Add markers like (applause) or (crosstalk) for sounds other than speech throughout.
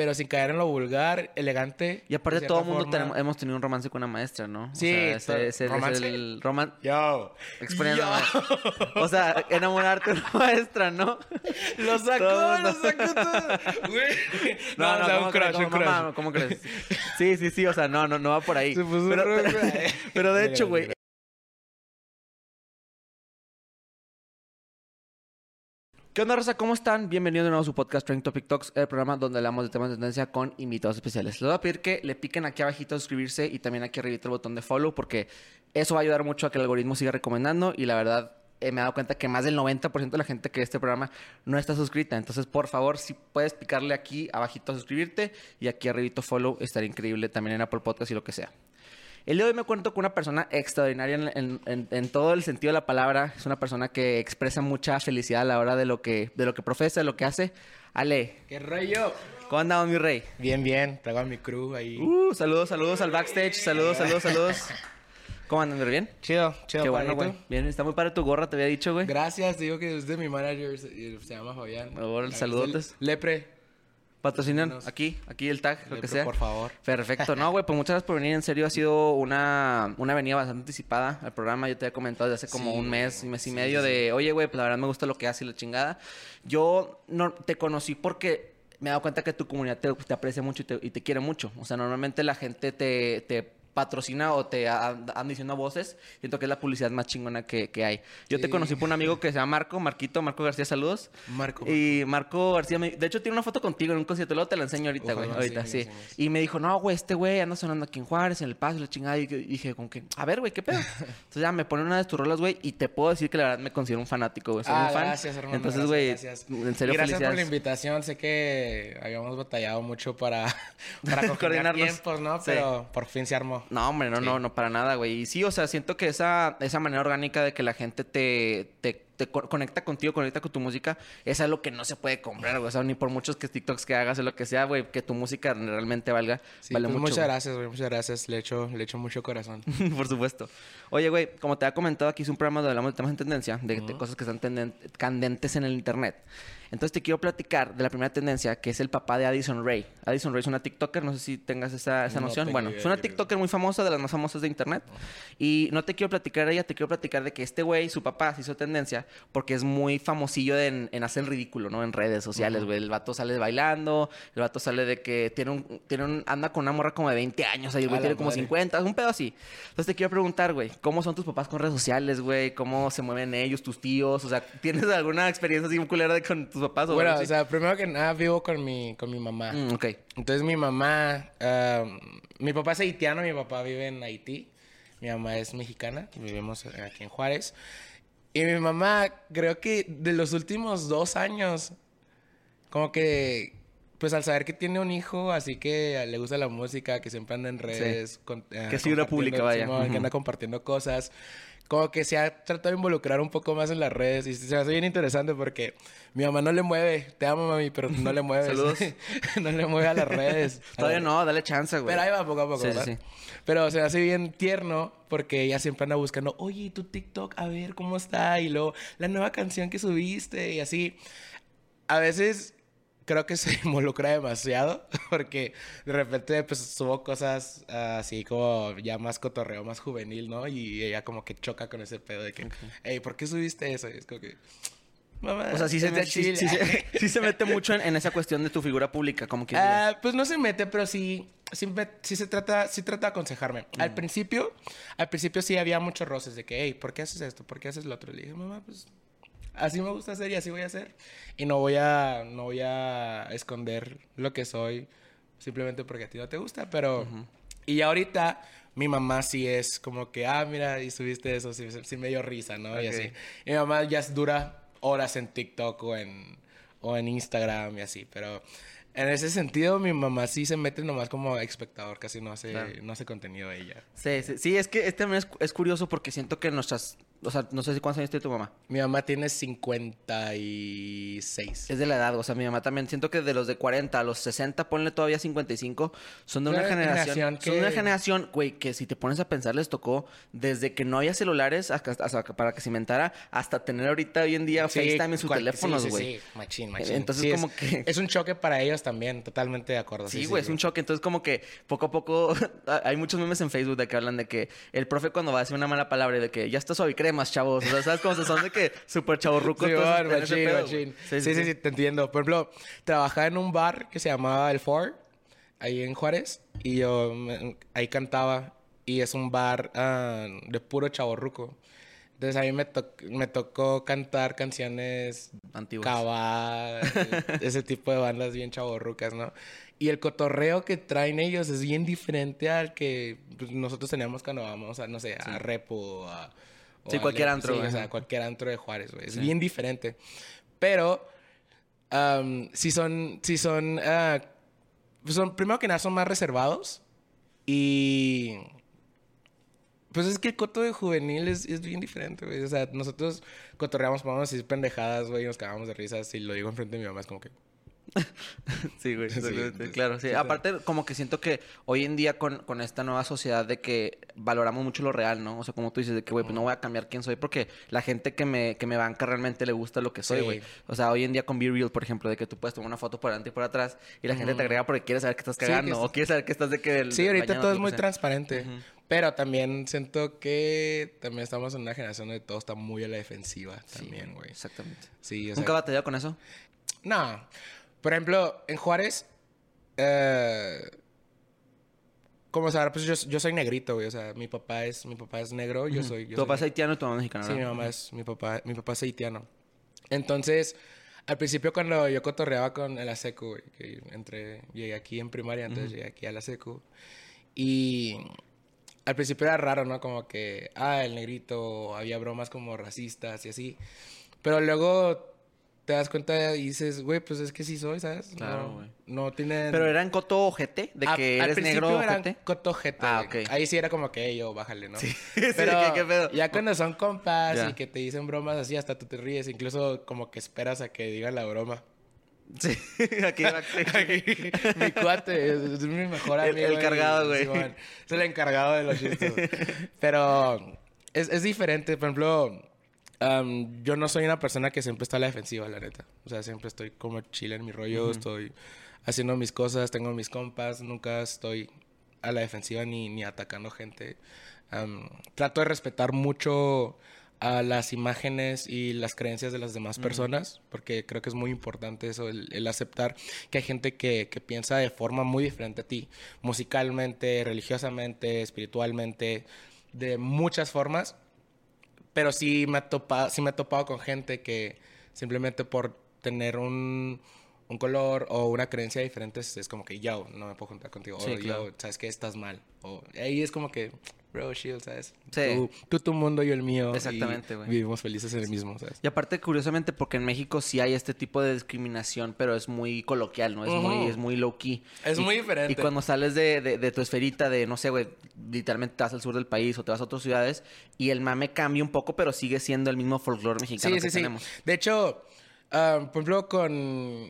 pero sin caer en lo vulgar, elegante. Y aparte todo el mundo tenemos- hemos tenido un romance con una maestra, ¿no? Sí, o sea, ese, ¿romance? es el roman... Yo. Exponiendo- Yo. O sea, enamorarte de una (laughs) maestra, ¿no? Lo sacó, Todo, lo no. sacó todo. Güey. (laughs) No, o sea, ¿cómo un crush, un ¿Cómo, crush. ¿Cómo crees? Sí, sí, sí, o sea, no, no, no va por ahí. Se puso pero, de hecho, güey, ¿Qué onda, Rosa? ¿Cómo están? Bienvenidos de nuevo a su podcast Trending Topic Talks, el programa donde hablamos de temas de tendencia con invitados especiales. Les voy a pedir que le piquen aquí abajito a suscribirse y también aquí arriba el botón de follow porque eso va a ayudar mucho a que el algoritmo siga recomendando y la verdad eh, me he dado cuenta que más del 90% de la gente que ve este programa no está suscrita. Entonces, por favor, si puedes picarle aquí abajito a suscribirte y aquí arribito follow, estaría increíble también en Apple Podcast y lo que sea. El día de hoy me cuento con una persona extraordinaria en, en- en- en todo el sentido de la palabra. Es una persona que expresa mucha felicidad a la hora de lo que, de lo que profesa, de lo que hace. Ale, ¿Qué rollo? ¿cómo andamos, mi rey? Bien, bien. Traigo a mi crew ahí. Uh, saludos, saludos al backstage. Saludos, saludos, saludos. ¿Cómo andan? ¿Bien? Chido, chido. Qué bueno, güey. Bien, está muy padre tu gorra, te había dicho, güey. Gracias, te digo que es de mi manager, se, se llama Fabián. El saludotes. Lepre. Patrocinan aquí, aquí el tag, lo que Lepre, sea. Por favor. Perfecto. No, güey, pues muchas gracias por venir. En serio, ha sido una, una venida bastante anticipada al programa. Yo te había comentado desde hace como Sí, un mes, un mes y sí, medio sí, de, oye, güey, pues la verdad me gusta lo que haces y la chingada. Yo no te conocí porque me he dado cuenta que tu comunidad te, te aprecia mucho y te, y te quiere mucho. O sea, normalmente la gente te, te patrocina o te andan diciendo voces. Siento que es la publicidad más chingona que, que hay. Yo te conocí por un amigo que se llama Marco, Marquito, Marco García, saludos. Marco. Y Marco García, me- de hecho, tiene una foto contigo en un concierto. Luego te la enseño ahorita, güey. Ahorita, sí. Y me dijo, no, güey, este güey anda sonando aquí en Juárez, en El Paso, la chingada. Y dije, como que, a ver, güey, ¿qué pedo? (laughs) Entonces ya me pone una de tus rolas, güey, y te puedo decir que la verdad me considero un fanático, güey. Soy Ah, un fan. gracias, hermano. Entonces, güey, en serio, gracias por la invitación. Sé que habíamos batallado mucho para, (laughs) para (laughs) coordinar tiempos, ¿no? Sí. Pero por fin se armó. No, hombre, no, Sí. no, no para nada, güey. Y sí, o sea, siento que esa, esa manera orgánica de que la gente te, te, te co- conecta contigo, conecta con tu música, es algo que no se puede comprar, güey. O sea, ni por muchos que TikToks que hagas o lo que sea, güey, que tu música realmente valga, Sí, vale pues mucho. muchas güey. gracias, güey. Muchas gracias. Le echo, le echo mucho corazón. (laughs) Por supuesto. Oye, güey, como te había comentado, aquí es un programa donde hablamos de temas en tendencia, de, de cosas que están candentes en el internet. Entonces te quiero platicar de la primera tendencia, que es el papá de Addison Ray. Addison Ray es una TikToker, no sé si tengas esa, esa No noción. Bueno, es una. TikToker muy famosa, de las más famosas de internet. Y no te quiero platicar de ella, te quiero platicar de que este güey, su papá, se hizo tendencia porque es muy famosillo en, en hacer el ridículo, ¿no? En redes sociales, güey. El vato sale bailando, el vato sale de que tiene un, tiene un, anda con una morra como de 20 años, ahí el güey tiene como madre. 50 50, un pedo así. Entonces te quiero preguntar, güey, ¿cómo son tus papás con redes sociales, güey? ¿Cómo se mueven ellos, tus tíos? O sea, ¿tienes alguna experiencia así culera de con tus papás o bueno, o sea, primero que nada vivo con mi, con mi mamá. Mm, ok. Entonces mi mamá, ah, mi papá es haitiano, mi papá vive en Haití, mi mamá es mexicana, vivimos aquí en Juárez. Y mi mamá, creo que de los últimos dos años, como que, pues al saber que tiene un hijo, así que le gusta la música, que siempre anda en redes, con- eh, Que es figura pública, vaya. Simón, que anda compartiendo cosas. Como que se ha tratado de involucrar un poco más en las redes y se me hace bien interesante porque mi mamá no le mueve, te amo mami, pero no le (laughs) mueves. Saludos. (laughs) no le mueve a las redes. (laughs) Todavía no, dale chance, güey. Pero ahí va poco a poco, Sí, ¿verdad? sí. Pero se me hace bien tierno porque ella siempre anda buscando, oye, ¿y tu TikTok, a ver cómo está. Y luego, la nueva canción que subiste y así. A veces creo que se (laughs) involucra demasiado (laughs) porque de repente pues subo cosas ah, así como ya más cotorreo, más juvenil, ¿no? Y ella como que choca con ese pedo de que, hey, ¿por qué subiste eso? Y es como que, mamá, O sea, sí se, es de me- sí- Chile". sí se- (laughs) sí se mete mucho en, en esa cuestión de tu figura pública, como que... Ah, pues no se mete, pero sí, sí, se trata, sí trata de aconsejarme. Al principio, al principio sí había muchos roces de que, hey, ¿por qué haces esto? ¿Por qué haces lo otro? Le dije, mamá, pues así me gusta hacer y así voy a hacer. Y no voy a, no voy a esconder lo que soy simplemente porque a ti no te gusta, pero... Y ahorita mi mamá sí es como que, ah, mira, y subiste eso, sí, sí me dio risa, ¿no? Y Ok. así. Y mi mamá ya dura horas en TikTok o en, o en Instagram y así, pero en ese sentido mi mamá sí se mete nomás como espectador, casi no hace, Claro. no hace contenido ella. Sí, sí, sí, es que este también es, es curioso porque siento que nuestras... O sea, no sé si cuántos años tiene tu mamá. Mi mamá tiene 56. Es de la edad, o sea, mi mamá también. Siento que de los de 40 a los 60, ponle todavía 55, son de una Una generación. generación Son de que- una generación, güey, que si te pones a pensar, les tocó desde que no había celulares hasta, hasta para que se inventara, hasta tener ahorita hoy en día Sí, FaceTime en sus cual- teléfonos, sí, sí, güey. sí, machín, machín. Entonces, Sí, es- como que- Es un choque para ellos también, totalmente de acuerdo. Sí, güey, es un choque. Entonces, como que poco a poco (laughs) hay muchos memes en Facebook de que hablan de que el profe cuando va a decir una mala palabra y de que ya está suave cremas, chavos. O sea, ¿sabes cómo se son de que súper chavorrucos? Sí, ese machín, machín. güey. Sí sí, sí, te entiendo. Por ejemplo, trabajaba en un bar que se llamaba El Ford, ahí en Juárez, y yo ahí cantaba, y es un bar ah, de puro chaborruco. Entonces a mí me, to- me tocó cantar canciones Antiguos. Cabal, ese tipo de bandas bien chaborrucas, ¿no? Y el cotorreo que traen ellos es bien diferente al que pues, nosotros teníamos cuando vamos a, no sé, a Repo, a... o Sí, a cualquier Le- antro, Sí, o sea, cualquier antro de Juárez, güey. Es Sí. bien diferente. Pero, si son, si son, pues son, primero que nada son más reservados y... Pues es que el coto de juvenil es, es bien diferente, güey. O sea, nosotros cotorreamos, podemos decir pendejadas, güey, y nos cagamos de risas. Y lo digo enfrente de mi mamá, es como que... (laughs) Sí, güey. Sí, claro, sí. Aparte, como que siento que hoy en día con, con esta nueva sociedad de que valoramos mucho lo real, ¿no? O sea, como tú dices, de que, güey, pues no voy a cambiar quién soy porque la gente que me, que me banca realmente le gusta lo que soy, Sí. güey. O sea, hoy en día con Be Real, por ejemplo, de que tú puedes tomar una foto por adelante y por atrás y la gente te agrega porque quiere saber que estás que cagando o quiere saber que estás de que... Sí, ahorita todo es muy sea. transparente. Pero también siento que también estamos en una generación donde todo está muy a la defensiva también, güey. Exactamente. Sí, o sea... ¿Nunca batallado con eso? No. Por ejemplo, en Juárez... eh, como sabrás, pues yo, yo soy negrito, güey. O sea, mi papá es, mi papá es negro, yo soy... Yo tu papá es haitiano y tu mamá es mexicana, Sí, mi mamá es, mi papá, mi papá es haitiano. Entonces, al principio cuando yo cotorreaba con la secu, güey, que entré, llegué aquí en primaria, entonces llegué aquí a la secu. Y al principio era raro, ¿no? Como que, ah, el negrito, había bromas como racistas y así. Pero luego te das cuenta y dices, güey, pues es que sí soy, ¿sabes? Claro, no, güey. no tienen... Pero era en coto ojete, de A- que al eres principio negro eran ojete. cotojete, Ah, güey. ok. Ahí sí era como que, "Ey, yo, bájale, ¿no? Sí, (laughs) Pero ¿qué- qué pedo? ya cuando son compas Ya. y que te dicen bromas así, hasta tú te ríes. Incluso como que esperas a que digan la broma. Sí, (laughs) aquí backstage. mi cuate es, es mi mejor El- amigo. el y- cargado, güey. Es el encargado de los chistes. Pero es, es diferente. Por ejemplo, am, yo no soy una persona que siempre está a la defensiva, la neta. O sea, siempre estoy como chile en mi rollo. Estoy haciendo mis cosas, tengo mis compas. Nunca estoy a la defensiva ni, ni atacando gente. Trato de respetar mucho a las imágenes y las creencias de las demás personas, porque creo que es muy importante eso, el, el aceptar que hay gente que, que piensa de forma muy diferente a ti, musicalmente, religiosamente, espiritualmente, de muchas formas, pero sí me, ha topa- sí me he topado con gente que simplemente por tener un, un color o una creencia diferente es, es como que yo no me puedo juntar contigo. Sí, o claro. yo, sabes que estás mal. O ahí es como que, bro, shield, ¿sabes? Sí. Tú, tú tu mundo, yo el mío. Exactamente, güey. Vivimos felices en el mismo, ¿sabes? Y aparte, curiosamente, porque en México sí hay este tipo de discriminación, pero es muy coloquial, ¿no? Es, muy, es muy low key. Es Y- muy diferente. Y cuando sales de, de- de tu esferita de, no sé, güey, literalmente te vas al sur del país o te vas a otras ciudades y el mame cambia un poco, pero sigue siendo el mismo folclore mexicano Sí, que sí, sí. tenemos. De hecho, ah, por ejemplo, con...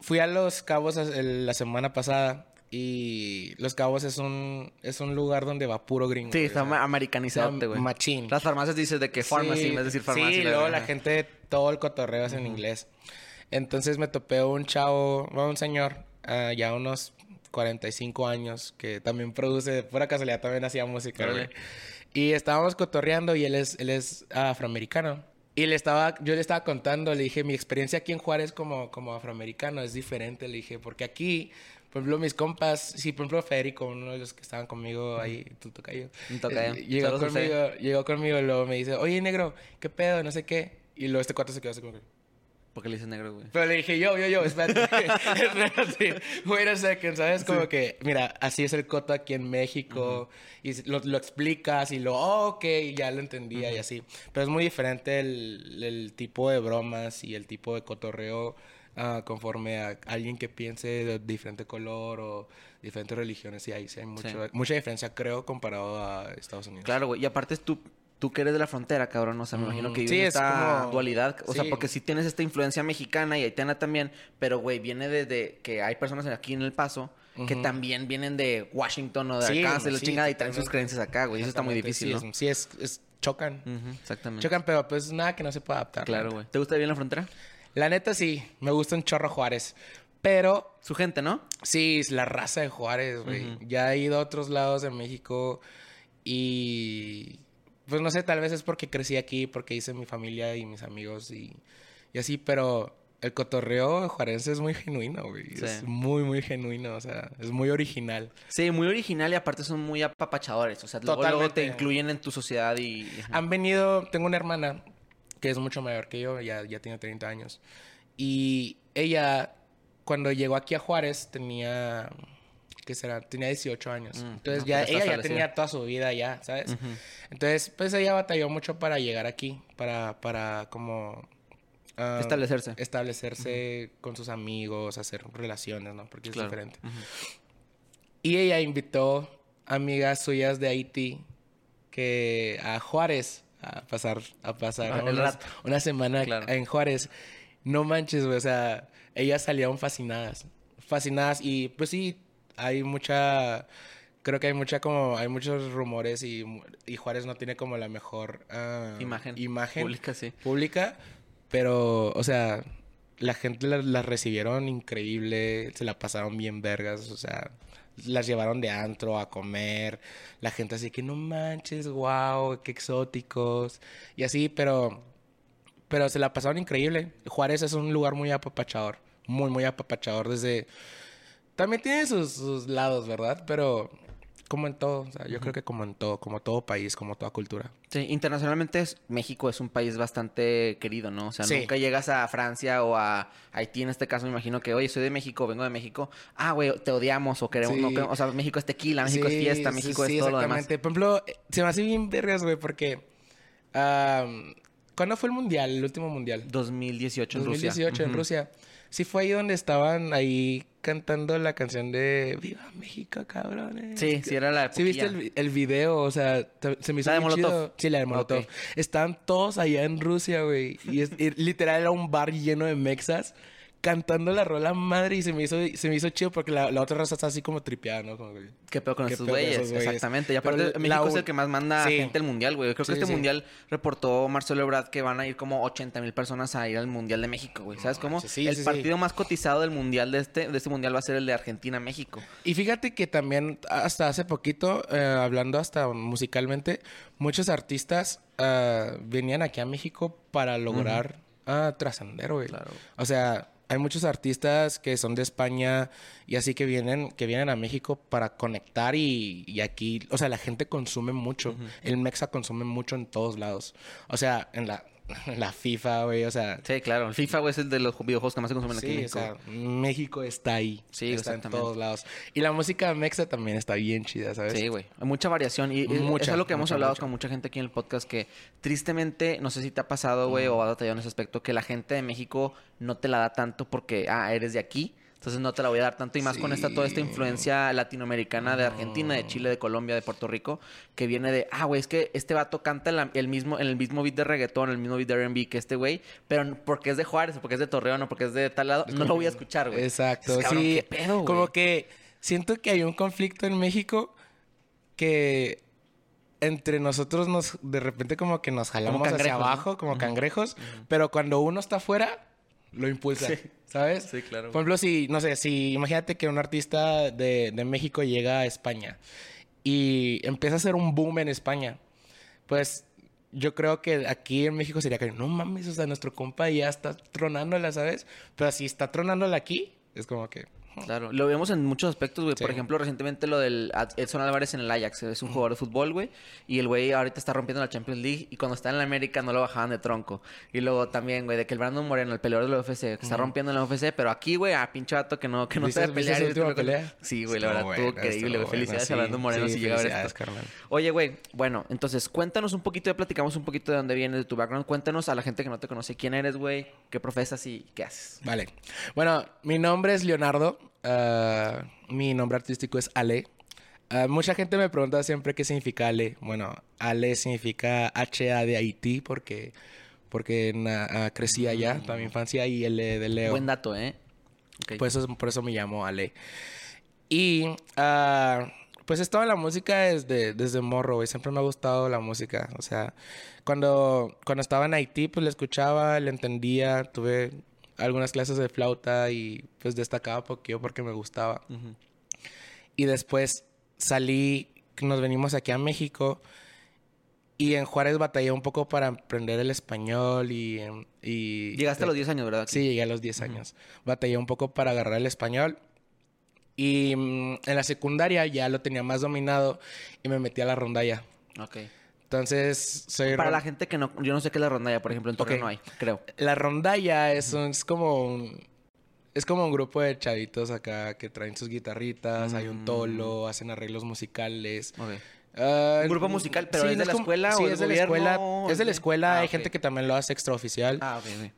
Fui a Los Cabos la semana pasada y Los Cabos es un, es un lugar donde va puro gringo. Sí, está americanizado, güey. machín. Las farmacias dices de que pharmacy, Sí, en vez de decir farmacia. Sí, luego la verdad. gente, todo el cotorreo es en inglés. Entonces me topé un chavo, un señor, ah, ya unos 45 años, que también produce, de pura casualidad también hacía música, güey. Y estábamos cotorreando y él es, él es afroamericano. Y le estaba, yo le estaba contando, le dije, mi experiencia aquí en Juárez como, como afroamericano es diferente, le dije, porque aquí, por ejemplo, mis compas, sí, por ejemplo, Federico, uno de los que estaban conmigo ahí, tu tocayo, Un tocayo. eh, llegó Saludos conmigo, llegó conmigo y luego me dice, oye, negro, ¿qué pedo? No sé qué. Y luego este cuarto se quedó así como que... Porque le dices negro, güey. Pero le dije, yo, yo, yo, espérate. espérate. Wait a second, ¿sabes? Como que, mira, así es el coto aquí en México. Y lo, lo explicas y lo, oh, ok, ya lo entendía y así. Pero es muy diferente el, el tipo de bromas y el tipo de cotorreo ah, conforme a alguien que piense de diferente color o diferentes religiones. Sí, hay, sí hay mucho, Sí. mucha diferencia, creo, comparado a Estados Unidos. Claro, güey. Y aparte tú, tú que eres de la frontera, cabrón. O sea, me imagino que vives Sí, es esta como- dualidad. O sea, porque sí tienes esta influencia mexicana y haitiana también. Pero, güey, viene desde que hay personas aquí en El Paso que también vienen de Washington o de Sí, acá, se la sí, chingada y traen sus creencias acá, güey. Eso está muy difícil, sí, ¿no? es- Sí, es, es- chocan. Exactamente. Chocan, pero pues nada que no se pueda adaptar. la Claro, güey. ¿Te gusta vivir en la frontera? La neta sí, me gusta un chorro Juárez. Pero Su gente, ¿no? sí, es la raza de Juárez, güey. Ya he ido a otros lados de México y pues no sé, tal vez es porque crecí aquí, porque hice mi familia y mis amigos y, y así, pero el cotorreo juarense es muy genuino, güey. Sí. Es muy, muy genuino, o sea, es muy original. Sí, muy original y aparte son muy apapachadores. O sea, luego, luego te incluyen en tu sociedad y... Han venido, tengo una hermana que es mucho mayor que yo, ya, ya tiene 30 años. Y ella, cuando llegó aquí a Juárez, tenía, ¿qué será? Tenía 18 años. Mm, Entonces no, ya, ella ya tenía toda su vida ya, ¿sabes? Ujú. Entonces, pues ella batalló mucho para llegar aquí, para, para como... ah, Establecerse. Establecerse con sus amigos, hacer relaciones, ¿no? Porque es Claro. diferente. Y ella invitó amigas suyas de Haití que a Juárez a pasar a pasar Ah, rato. una semana Claro. en Juárez. No manches, güey, o sea, ellas salieron fascinadas, fascinadas y pues sí hay mucha creo que hay mucha como hay muchos rumores y, y Juárez no tiene como la mejor ah, Imagen. imagen Pública, sí. pública, pero, o sea, la gente las las recibieron increíble, se la pasaron bien vergas, o sea, las llevaron de antro a comer, la gente así que no manches, wow, qué exóticos, y así, pero, pero se la pasaron increíble. Juárez es un lugar muy apapachador, muy, muy apapachador desde... También tiene sus, sus lados, ¿verdad? Pero como en todo, o sea, yo creo que como en todo, como todo país, como toda cultura. Sí, internacionalmente es- México es un país bastante querido, ¿no? O sea, Sí. nunca llegas a Francia o a Haití en este caso, me imagino que, oye, soy de México, vengo de México. Ah, güey, te odiamos o queremos, Sí. no queremos- o sea, México es tequila, México es fiesta, México es todo lo demás. exactamente. Por ejemplo, se me hace bien vergas, güey, porque... am, ¿Cuándo fue el mundial? El último mundial. 2018 en Rusia. 2018 en Ujú. Rusia. Sí fue ahí donde estaban ahí cantando la canción de Viva México, cabrones. Sí, sí, era la ¿Sí viste el, el video? O sea, se me hizo ¿La de Molotov? chido. Sí, la de Molotov. Estaban todos allá en Rusia, güey. Y, es- y literal era un bar lleno de mexas cantando la rola madre y se me hizo, se me hizo chido porque la, la otra raza está así como tripeada, ¿no? Como que- ¿Qué pedo con ¿Qué güeyes? esos güeyes? Exactamente. Y Pero aparte, la México es un- el que más manda Sí. gente al mundial, güey. Creo que este sí. mundial reportó Marcelo Ebrard que van a ir como 80 mil personas a ir al mundial de México, güey. ¿Sabes cómo? el partido más cotizado del mundial de este, de este mundial va a ser el de Argentina-México. Y fíjate que también hasta hace poquito, eh, hablando hasta musicalmente, muchos artistas ah, venían aquí a México para lograr ah, trascender, güey. Claro. O sea, hay muchos artistas que son de España y así que vienen, que vienen a México para conectar y, y aquí, o sea, la gente consume mucho. El Mexa consume mucho en todos lados. O sea, en la, (laughs) la FIFA, güey, o sea, Sí, claro. El FIFA, güey, es el de los videojuegos que más se consumen aquí en Sí, o México. sea, México está ahí. Sí, está en todos lados. Y la música mexa también está bien chida, ¿sabes? Sí, güey. Hay mucha variación. Y, Mucha, es lo que hemos hablado mucha. con mucha gente aquí en el podcast que tristemente, no sé si te ha pasado, güey, o has batallado en ese aspecto, que la gente de México no te la da tanto porque, ah, eres de aquí. Entonces no te la voy a dar tanto y más con esta toda esta influencia latinoamericana de Argentina, de Chile, de Colombia, de Puerto Rico, que viene de, ah, güey, es que este vato canta el mismo, en el mismo beat de reggaetón, el mismo beat de R&B que este güey, pero porque es de Juárez, o porque es de Torreón, o porque es de tal lado, no lo voy a escuchar, güey. Exacto, cabrón, sí. ¿qué pedo, güey? Como que siento que hay un conflicto en México que entre nosotros nos de repente como que nos jalamos hacia abajo como cangrejos, pero cuando uno está afuera lo impulsa, Sí. ¿sabes? Sí, claro. Por ejemplo, si no sé, si imagínate que un artista de, de México llega a España y empieza a hacer un boom en España, pues yo creo que aquí en México sería que no mames, o sea, nuestro compa ya está tronándola, ¿sabes? Pero si está tronándola aquí, es como que Claro, lo vemos en muchos aspectos, güey. Por ejemplo, recientemente lo del Edson Álvarez en el Ajax. Es un jugador de fútbol, güey. Y el güey ahorita está rompiendo la Champions League. Y cuando está en la América no lo bajaban de tronco. Y luego también, güey, de que el Brandon Moreno, el peleador de la UFC, está rompiendo en la UFC. Pero aquí, güey, a pinche vato que no, que no ¿Viste- sabe pelear. última pelea? Sí, güey, la verdad, estuvo increíble, güey. Felicidades sí, a Brandon Moreno sí, si llega a ver esto. carnal. Oye, güey, bueno, entonces cuéntanos un poquito, ya platicamos un poquito de dónde vienes, de tu background. Cuéntanos a la gente que no te conoce quién eres, güey, qué profesas y qué haces. Vale. Bueno, mi nombre es Leonardo. Ah, mi nombre artístico es Ale. Ah, mucha gente me pregunta siempre qué significa Ale. Bueno, Ale significa HA de Haití porque, porque na- ah, crecí allá toda mi infancia y L de Leo. Buen dato, ¿eh? Ok. Pues eso- por eso me llamo Ale. Y pues estaba en la música desde, desde morro, güey. Siempre me ha gustado la música. O sea, cuando, cuando estaba en Haití, pues la escuchaba, la entendía. Tuve algunas clases de flauta y pues destacaba poquito porque me gustaba. Ujú. Y después salí, nos venimos aquí a México y en Juárez batallé un poco para aprender el español y... em, y Llegaste a los 10 años, ¿verdad? Sí, llegué a los 10 años. Batallé un poco para agarrar el español. Y mm, en la secundaria ya lo tenía más dominado y me metí a la rondalla. Ok. Entonces, soy... Para la gente que no... Yo no sé qué es la rondalla, por ejemplo. En Torreón Ok. no hay, creo. La rondalla es, un- es como un... Es como un grupo de chavitos acá que traen sus guitarritas, hay un tolo, hacen arreglos musicales. Ok. Ah, ¿Un grupo musical, pero es no de la como- escuela sí, o es de la escuela. Es de la escuela, Ah, hay gente que también lo hace extraoficial. Ah, ok, ok.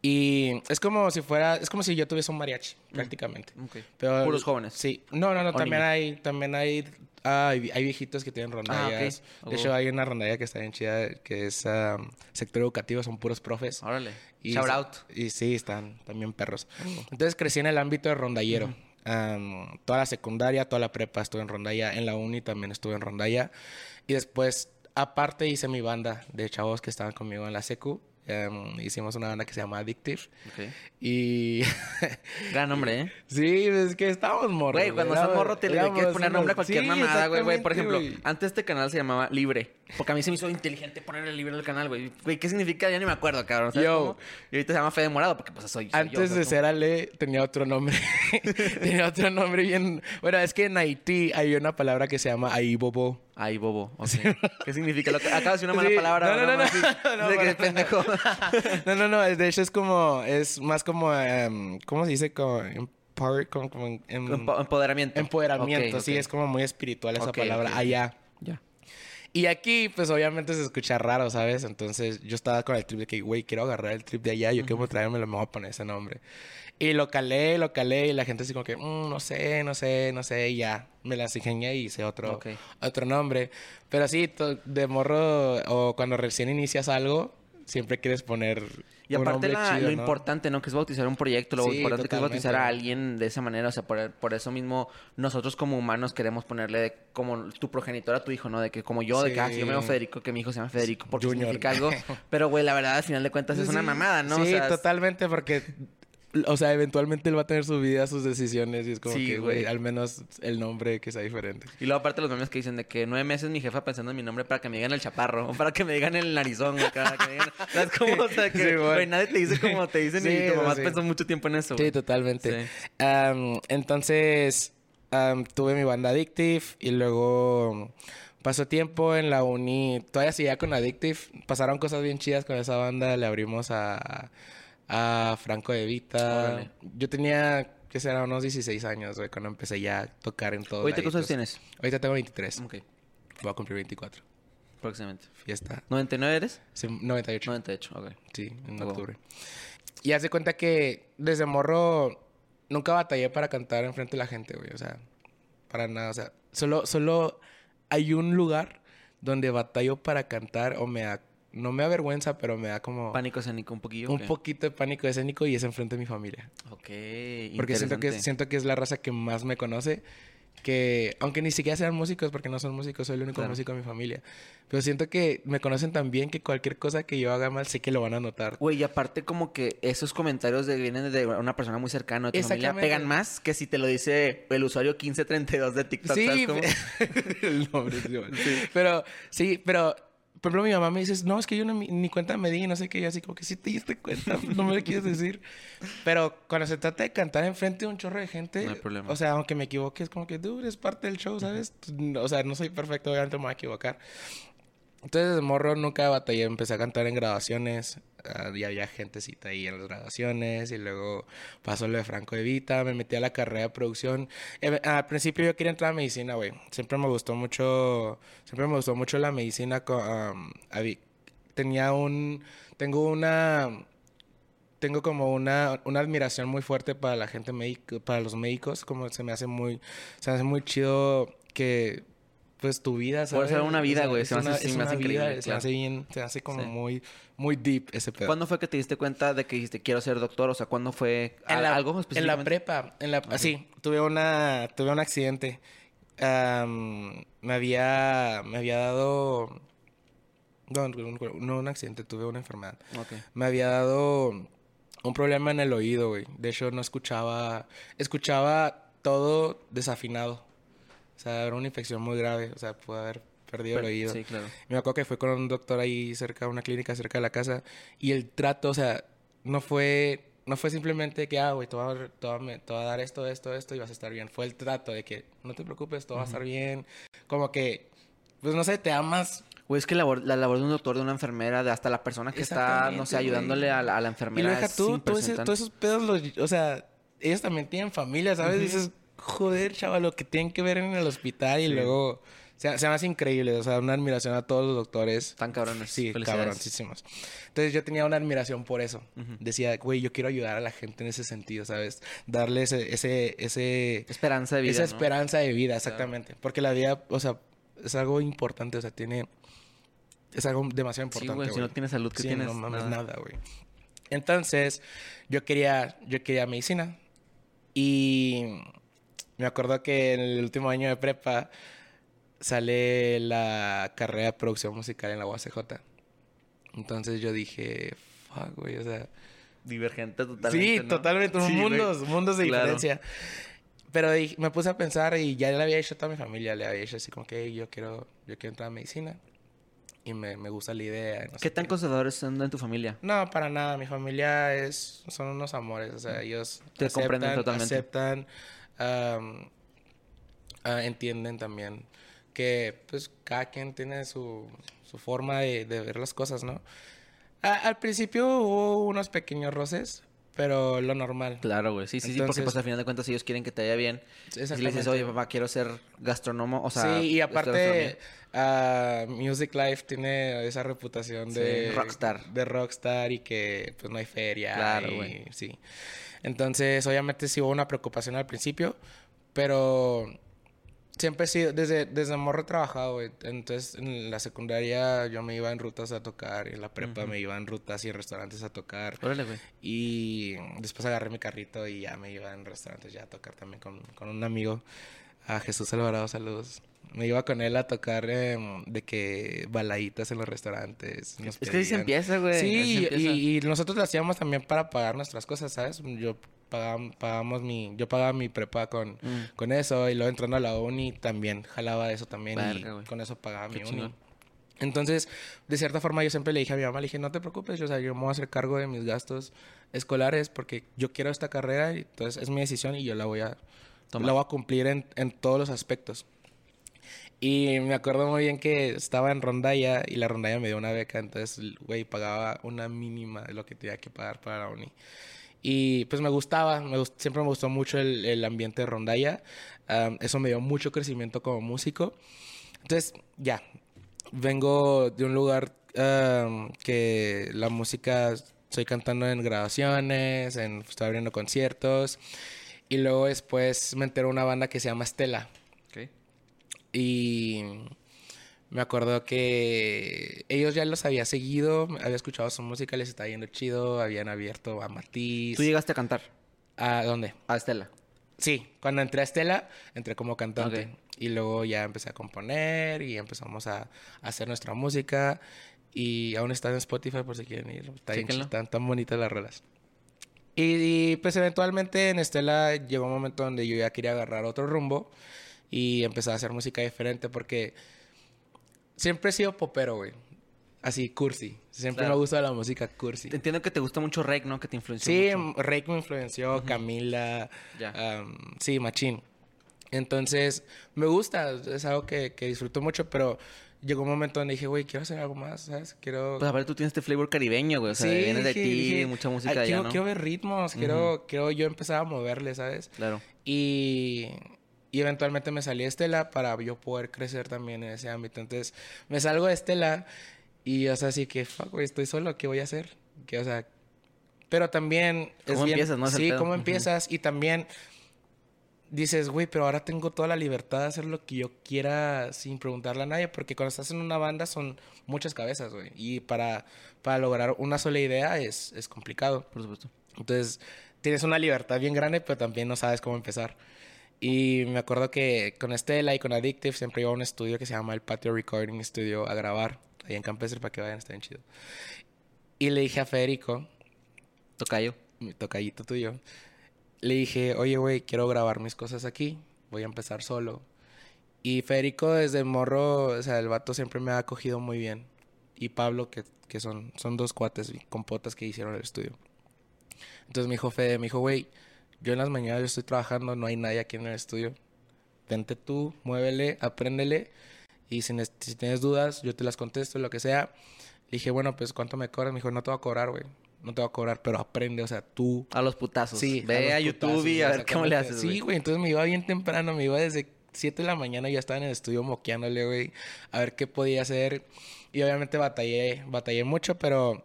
Y es como si fuera, es como si yo tuviese un mariachi, prácticamente. Ok. Pero- Puros jóvenes. Sí. No, no, no, ¿O también niños? hay, también hay, hay, hay viejitos que tienen Ah, rondallas. Oh. De hecho, hay una rondalla que está bien chida, que es um, sector educativo, son puros profes. Órale. Y Shout out. Y sí, están también perros. Entonces crecí en el ámbito de rondallero. Toda la secundaria, toda la prepa estuve en rondalla. En la uni también estuve en rondalla. Y después, aparte, hice mi banda de chavos que estaban conmigo en la secu. Am, hicimos una banda que se llama Addictive. Y (laughs) Gran nombre, ¿eh? sí, es que estábamos morros. Güey, cuando estás morro te le quieres poner nombre a cualquier mamada, güey, güey. Por ejemplo, antes este canal se llamaba Libre. Porque a mí se me hizo inteligente ponerle libre al canal, güey. Güey, ¿qué significa? Ya ni me acuerdo, cabrón. ¿Sabes Yo. cómo? Y ahorita se llama Fede Morado porque pues soy, soy yo, Antes ¿sabes de ser Ale, tenía otro nombre. (laughs) tenía otro nombre bien. Bueno, es que en Haití hay una palabra que se llama Aibobo. Ay, bobo. Ok. ¿Qué significa? Lo que... Acabo de decir una mala Sí. palabra. No, no, (laughs) (laughs) no, no. No, De que para pendejo. no, no, no. De hecho, es como. Es más como. em, ¿Cómo se dice? Como. empower- como, como em- Empo- Empoderamiento. empoderamiento. Ok, Sí, ok. es como muy espiritual esa Ok, palabra. ok. Allá. Ya. Y aquí, pues obviamente se escucha raro, ¿sabes? Entonces yo estaba con el trip de que, güey, quiero agarrar el trip de allá, yo quiero traérmelo, me voy a poner ese nombre. Y lo calé, lo calé, y la gente así como que, "Mm, no sé, no sé, no sé, y ya. Me las ingenié y hice otro, Ok. otro nombre. Pero sí, de morro, o cuando recién inicias algo, siempre quieres poner. Y un aparte nombre la- chido, lo ¿no? importante, ¿no? Que es bautizar un proyecto, lo Sí, importante que es bautizar a alguien de esa manera. O sea, por, por eso mismo nosotros como humanos queremos ponerle de- como tu progenitor a tu hijo, ¿no? De que como yo, de que ah, si yo me llamo. Federico, que mi hijo se llama Federico porque Junior. significa algo. (laughs) Pero, güey, la verdad, al final de cuentas es una mamada, ¿no? Sí, o sea, es- totalmente, porque, o sea, eventualmente él va a tener su vida, sus decisiones, y es como Sí, que, güey. güey, al menos el nombre que sea diferente. Y luego aparte los memes que dicen de que nueve meses mi jefa pensando en mi nombre para que me digan el chaparro o para que me digan el narizón para que me digan... (laughs) ¿Sabes cómo? O sea, que Sí, güey. güey, nadie te dice como te dicen (laughs) Sí, y tu mamá pensó mucho tiempo en eso. Sí, güey. totalmente. Entonces, am, tuve mi banda Addictive y luego pasó tiempo en la uni. Todavía seguía con Addictive. Pasaron cosas bien chidas con esa banda. Le abrimos a, a Franco de Vita. Órale. Yo tenía, que será, unos 16 años, güey, cuando empecé ya a tocar en todo. Ahorita, ¿qué cosas tienes? Ahorita tengo 23. Ok, Voy a cumplir 24. próximamente. Fiesta. ¿99 eres? Sí, 98. 98, ok. Sí, en Oh. octubre. Y hace cuenta que desde morro nunca batallé para cantar enfrente de la gente, güey. O sea, para nada. O sea, solo, solo hay un lugar donde batallo para cantar o me da, no me avergüenza, pero me da como Pánico escénico un poquillo. un poquito de pánico escénico y es enfrente de mi familia. Ok, Porque siento que, siento que es la raza que más me conoce. Que, aunque ni siquiera sean músicos, porque no son músicos, soy el único Claro. músico de mi familia. Pero siento que me conocen tan bien que cualquier cosa que yo haga mal, sé que lo van a notar. Güey, y aparte como que esos comentarios de, vienen de una persona muy cercana tu familia pegan más que si te lo dice el usuario 1532 de TikTok. Sí, (laughs) el nombre, sí. Pero, sí, pero, por ejemplo, mi mamá me dice, no, es que yo no, ni cuenta me di, no sé qué, y así como que sí te diste cuenta, (laughs) no me lo quieres decir. Pero cuando se trata de cantar enfrente de un chorro de gente, No hay problema. o sea, aunque me equivoque, es como que, dude, es parte del show, ¿sabes? O sea, no soy perfecto, obviamente me voy a equivocar. Entonces, desde morro nunca batallé. Empecé a cantar en graduaciones. ah, y había gentecita ahí en las graduaciones. Y luego pasó lo de Franco de Vita. Me metí a la carrera de producción. Eh, al principio yo quería entrar a medicina, güey. Siempre me gustó mucho... Siempre me gustó mucho la medicina. tenía un... Tengo una... Tengo como una, una admiración muy fuerte para la gente médica, para los médicos. Como se me hace muy... Se me hace muy chido que... Pues tu vida, Puede ¿sabes? ser una vida, O sea, güey, se me hace- una- me hace una vida, increíble, Se claro. hace bien... Se hace como Sí. muy... Muy deep ese pedo. ¿Cuándo fue que te diste cuenta de que dijiste quiero ser doctor? O sea, ¿cuándo fue En al- la, algo En la específicamente? prepa, en la, sí, tuve una, tuve un accidente. Me había, me había dado, no, no, no un accidente, tuve una enfermedad. Me había dado un problema en el oído, güey. De hecho, no escuchaba, escuchaba todo desafinado. O sea, era una infección muy grave. O sea, pude haber perdido el oído. Sí, claro. Y me acuerdo que fue con un doctor ahí cerca, una clínica cerca de la casa. Y el trato, o sea, no fue, no fue simplemente que, ah, güey, te, voy a- dar esto, esto, esto y vas a estar bien. Fue el trato de que, no te preocupes, todo va a estar bien. Como que, pues no sé, te amas. Güey, es que la, labor- la labor de un doctor, de una enfermera, de hasta la persona que está, no sé, ayudándole a la, a la Y enfermera. lo deja es tú, ese- todos esos pedos, los, o sea, ellos también tienen familia, ¿sabes? Dices, joder, chaval, lo que tienen que ver en el hospital y luego... Se, se me hace increíble, o sea, una admiración a todos los doctores. Tan cabrones. Sí, cabroncísimos. Entonces yo tenía una admiración por eso. Decía, güey, yo quiero ayudar a la gente en ese sentido, ¿sabes? Darle ese, ese, ese, Esperanza de vida. esa ¿no? esperanza de vida, exactamente. Porque la vida, o sea, es algo importante, o sea, tiene... Es algo demasiado Sí, importante, güey, si no tienes salud, ¿qué Sí, tienes? no mames, nada, güey. Entonces, yo quería, yo quería medicina. Y me acuerdo que en el último año de prepa sale la carrera de producción musical en la UACJ. Entonces yo dije, fuck, güey, o sea... Divergente totalmente. Sí, ¿no? totalmente. Sí, güey. mundos, mundos de Claro. diferencia. Pero dije- me puse a pensar y ya le había hecho a toda mi familia, le había hecho así como que "Hey, yo quiero, yo quiero entrar a medicina. Y me, me gusta la idea. no ¿Qué tan conservadores son en tu familia? no, para nada. Mi familia es, son unos amores. O sea, ellos Te comprenden aceptan, totalmente. aceptan, ah, entienden también que, pues, cada quien tiene su, su forma de, de ver las cosas, ¿no? A- al principio hubo unos pequeños roces, pero lo normal. Claro, güey. Sí, sí, sí, porque pues al final de cuentas ellos quieren que te vaya bien. Si le dices, oye, papá, quiero ser gastrónomo, o sea... sí, y aparte, ah, Music Life tiene esa reputación Sí, de rockstar. De rockstar y que pues no hay feria. Claro, güey. Sí. Entonces, obviamente sí hubo una preocupación al principio, pero siempre he sido, desde, desde morro he trabajado, güey. Entonces, en la secundaria yo me iba en rutas a tocar, y en la prepa me iba en rutas y restaurantes a tocar. Órale, güey. Y después agarré mi carrito y ya me iba en restaurantes ya a tocar también con, con un amigo, a Jesús Alvarado, saludos. Me iba con él a tocar em, de que baladitas en los restaurantes. nos Es que así se empieza, güey. Sí, empieza. y, y nosotros lo hacíamos también para pagar nuestras cosas, ¿sabes? Yo pagaba, pagamos mi, yo pagaba mi prepa con, Mm. con eso y luego entrando a la uni también jalaba eso también Verga, y con eso pagaba Qué mi uni. Entonces, de cierta forma yo siempre le dije a mi mamá, le dije, no te preocupes, o sea, yo me voy a hacer cargo de mis gastos escolares porque yo quiero esta carrera y entonces es mi decisión y yo la voy a, la voy a cumplir en, en todos los aspectos. Y me acuerdo muy bien que estaba en rondalla y la rondalla me dio una beca, entonces, güey, pagaba una mínima de lo que tenía que pagar para la uni. Y pues me gustaba, me gust- siempre me gustó mucho el, el ambiente de rondalla. Am, eso me dio mucho crecimiento como músico. Entonces, ya, vengo de un lugar am, que la música estoy cantando en grabaciones, en, estoy abriendo conciertos. Y luego después me enteré de una banda que se llama Estela. Y me acuerdo que ellos ya los había seguido, había escuchado su música, les estaba yendo chido, habían abierto a Matiz. ¿Tú llegaste a cantar? ¿A dónde? A Estela. Sí, cuando entré a Estela, entré como cantante. Y luego ya empecé a componer y empezamos a, a hacer nuestra música. Y aún está en Spotify por si quieren ir. Está bien tan, tan bonitas las rolas. Y, y, pues eventualmente en Estela llegó un momento donde yo ya quería agarrar otro rumbo y empecé a hacer música diferente porque siempre he sido popero, güey. Así, cursi. Siempre Claro. me gusta la música cursi. Entiendo que te gusta mucho Rake, ¿no? Que te influenció Sí, mucho. Rake me influenció, Camila, Ya. am, sí, Machín. Entonces, me gusta, es algo que, que disfruto mucho, pero llegó un momento donde dije, güey, quiero hacer algo más, ¿sabes? Quiero... Pues a ver, tú tienes este flavor caribeño, güey. O sea, viene de dije, mucha música "Ay, de allá, quiero, ¿no? quiero ver ritmos, quiero, quiero yo empezar a moverle, ¿sabes? Claro. Y, y eventualmente me salí de Estela para yo poder crecer también en ese ámbito. Entonces, me salgo de Estela y, o sea, así que, fuck, güey, estoy solo, ¿qué voy a hacer? Que, o sea, pero también... es ¿Cómo bien- empiezas, no? Sí, cómo empiezas y también dices, güey, pero ahora tengo toda la libertad de hacer lo que yo quiera sin preguntarle a nadie, porque cuando estás en una banda son muchas cabezas, güey, y para, para lograr una sola idea es, es complicado. Por supuesto. Entonces, tienes una libertad bien grande, pero también no sabes cómo empezar. Y me acuerdo que con Estela y con Addictive siempre iba a un estudio que se llama el Patio Recording Studio a grabar, ahí en Campestre, para que vayan, está bien chido. Y le dije a Federico, Tocayo. mi tocallito tuyo, le dije, oye, güey, quiero grabar mis cosas aquí, voy a empezar solo. Y Federico desde morro, o sea, el vato siempre me ha acogido muy bien. Y Pablo, que, que son, son dos cuates compotas que hicieron el estudio. Entonces me dijo Fede, me dijo, güey, yo en las mañanas yo estoy trabajando, no hay nadie aquí en el estudio. Vente tú, muévele, apréndele. Y si, si tienes dudas, yo te las contesto, lo que sea. Le dije, bueno, pues ¿cuánto me cobras? Me dijo, no te voy a cobrar, güey. No te voy a cobrar, pero aprende, o sea, tú. A los putazos. Sí, Ve a, YouTube y a ver cómo le haces. Sí, güey. Entonces me iba bien temprano, me iba desde 7 de la mañana, ya estaba en el estudio moqueándole, güey, a ver qué podía hacer. Y obviamente batallé, batallé mucho, pero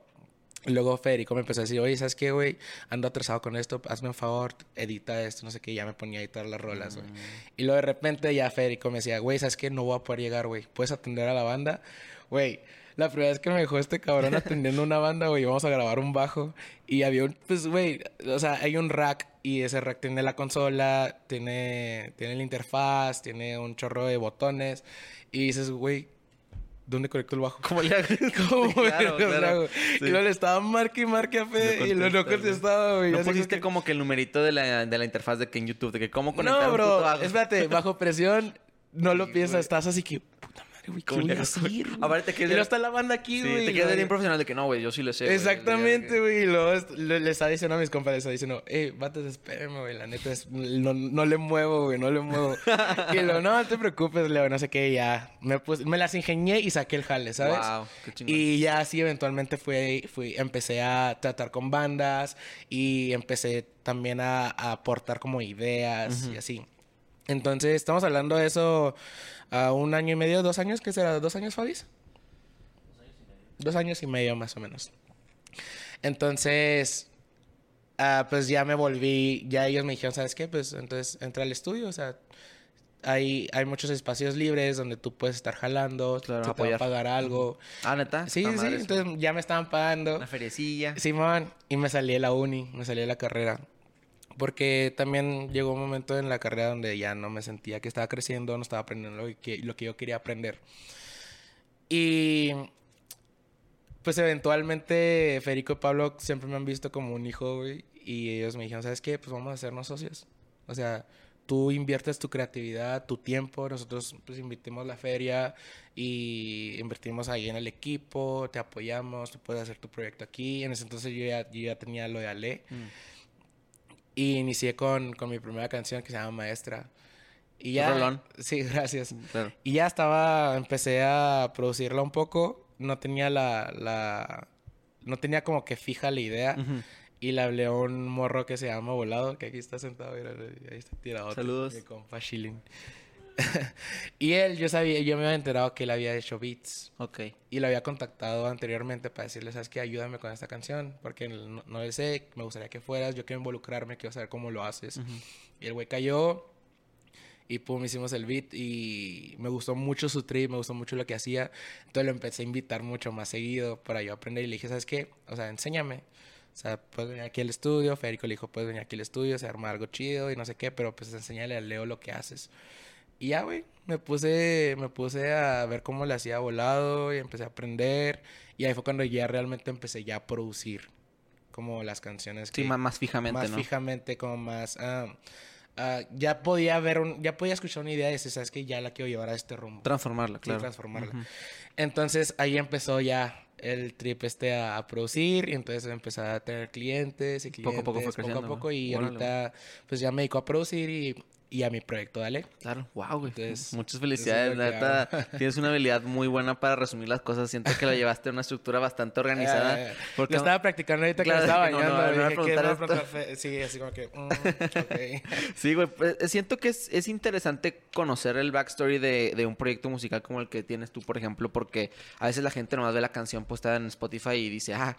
Luego Federico me empezó a decir, oye, ¿sabes qué, güey? Ando atrasado con esto, hazme un favor, edita esto, no sé qué, ya me ponía a editar las rolas, güey. Mm. Y luego de repente ya Federico me decía, güey, ¿sabes qué? No voy a poder llegar, güey. ¿Puedes atender a la banda? Güey, la primera vez que me dejó este cabrón atendiendo una banda, güey, vamos a grabar un bajo. Y había un, pues, güey, o sea, hay un rack y ese rack tiene la consola, tiene, tiene la interfaz, tiene un chorro de botones. Y dices, güey, ¿Dónde conecto el bajo? ¿Cómo le hago? (laughs) ¿Cómo claro, claro. Y luego le estaba marque y marque a Fe y luego no contestaba, güey. ¿No pusiste como que el numerito de la, de la interfaz de que en YouTube, de que cómo conectar no, bro, un espérate, bajo presión no lo piensas, estás así que güey, ¿qué voy (laughs) a? Aparte te Y no está la banda aquí, güey. te quedas bien profesional de que no, güey, yo sí le sé. Exactamente, güey. Y luego le, estaba diciendo a mis compadres, está diciendo, eh, vatos, espérenme, güey, la neta es, no, no le muevo, güey, no le muevo. (laughs) y luego, no, no te preocupes, Leo, no sé qué, ya. Me, me las ingenié y saqué el jale, ¿sabes? Wow, qué chingón. Y ya así eventualmente fui, fui, empecé a tratar con bandas y empecé también a, aportar como ideas y así. Entonces, estamos hablando de eso a un año y medio, dos años, ¿qué será? ¿Dos años, Fabis? Dos años y medio. más o menos. Entonces, ah, pues ya me volví, ya ellos me dijeron, ¿sabes qué? Pues entonces entra al estudio, o sea, hay, hay muchos espacios libres donde tú puedes estar jalando, claro, te a pagar algo. Ah, ¿neta? Sí, sí, entonces ya me estaban pagando. Una feriecilla. Simón, y me salí de la uni, me salí de la carrera. Porque también llegó un momento en la carrera donde ya no me sentía que estaba creciendo, no estaba aprendiendo lo que, lo que yo quería aprender. Y pues eventualmente Federico y Pablo siempre me han visto como un hijo, güey. Y ellos me dijeron, ¿sabes qué? Pues vamos a hacernos socios. O sea, tú inviertes tu creatividad, tu tiempo, nosotros pues invertimos la feria y invertimos ahí en el equipo, te apoyamos, tú puedes hacer tu proyecto aquí. En ese entonces yo ya, ya tenía lo de Ale. Mm. Y inicié con, con mi primera canción que se llama Maestra. Y ya... Rolón. Sí, (laughs) gracias. Y ya estaba, empecé a producirla un poco. No tenía la, la... No tenía como que fija la idea. Y le hablé a un morro que se llama Volado, que aquí está sentado, ahí está tirado. Saludos. Mi compa (laughs) y él, yo sabía, yo me había enterado que él había hecho beats. Ok. Y lo había contactado anteriormente para decirle, ¿sabes qué? Ayúdame con esta canción, porque no, no sé, me gustaría que fueras, yo quiero involucrarme, quiero saber cómo lo haces. Y el güey cayó y pum, hicimos el beat y me gustó mucho su trip, me gustó mucho lo que hacía. Entonces lo empecé a invitar mucho más seguido para yo aprender y le dije, ¿sabes qué? O sea, enséñame. O sea, puedes venir aquí al estudio. Federico le dijo, puedes venir aquí al estudio, se arma algo chido y no sé qué, pero pues enséñale a Leo lo que haces. Y ya, güey, me puse, me puse a ver cómo le hacía volado y empecé a aprender. Y ahí fue cuando ya realmente empecé ya a producir como las canciones. Sí, más, fijamente, más fijamente, como más... Ah, ah, ya podía ver un, ya podía escuchar una idea y decir, sabes que ya la quiero llevar a este rumbo. Transformarla, claro. Sí, transformarla. Entonces ahí empezó ya el trip este a, producir y entonces empecé a tener clientes y clientes. Poco a poco fue creciendo. Poco a poco y ahorita pues ya me dedico a producir y y a mi proyecto, dale. Claro, wow, güey. Muchas felicidades, neta. (laughs) Tienes una habilidad muy buena para resumir las cosas. Siento que lo llevaste a una estructura bastante organizada. Eh, porque... Lo estaba practicando ahorita que estaba (laughs) bañando. Sí, así como que... Mm, (laughs) sí, güey. Pues, eh, siento que es, es interesante conocer el backstory de, de, un proyecto musical como el que tienes tú, por ejemplo, porque a veces la gente nomás ve la canción postada en Spotify y dice, ah,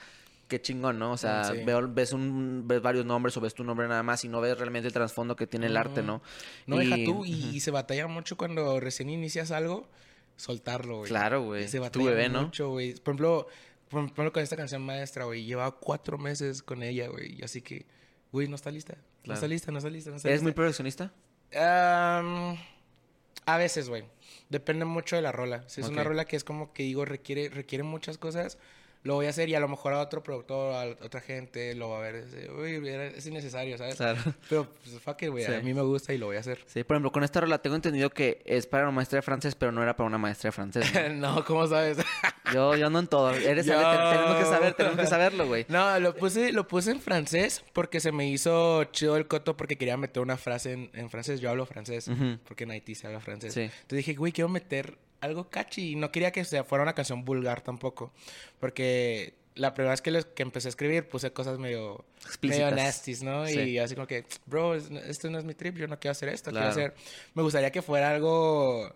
qué chingón, ¿no? O sea, ves, un, ves varios nombres o ves tu nombre nada más y no ves realmente el trasfondo que tiene el arte, ¿no? No, deja tú. Y, se batalla mucho cuando recién inicias algo, soltarlo, güey. Claro, güey. Se batalla tu bebé, mucho, güey. Por ejemplo, por ejemplo, con esta canción maestra, güey. Lleva cuatro meses con ella, güey. Así que, güey, no está lista. No está lista, no está lista. No está ¿Eres muy perfeccionista? a veces, güey. Depende mucho de la rola. Si es una rola que es como que digo, requiere, requiere muchas cosas lo voy a hacer y a lo mejor a otro productor, a otra gente lo va a ver. es- Uy, es innecesario, ¿sabes? Claro. (laughs) Pero, pues, fuck it, güey. Sí. A mí me gusta y lo voy a hacer. Sí, por ejemplo, con esta rola tengo entendido que es para una maestra de francés, pero no era para una maestra de francés. ¿no? (laughs) no, ¿cómo sabes? (laughs) Yo, yo ando en todo. Eres Yo- saber- tenemos que saber, tenemos que saberlo, güey. No, lo puse, lo puse en francés porque se me hizo chido el coto porque quería meter una frase en, en francés. Yo hablo francés porque en Haití se habla francés. Sí. Entonces dije, güey, quiero meter algo catchy. Y no quería que sea, fuera una canción vulgar tampoco. Porque la primera vez que, les- que empecé a escribir puse cosas medio, Explícitas. medio nasties, ¿no? Sí. Y así como que, bro, es- esto no es mi trip, yo no quiero hacer esto. Claro. Quiero hacer... Me gustaría que fuera algo...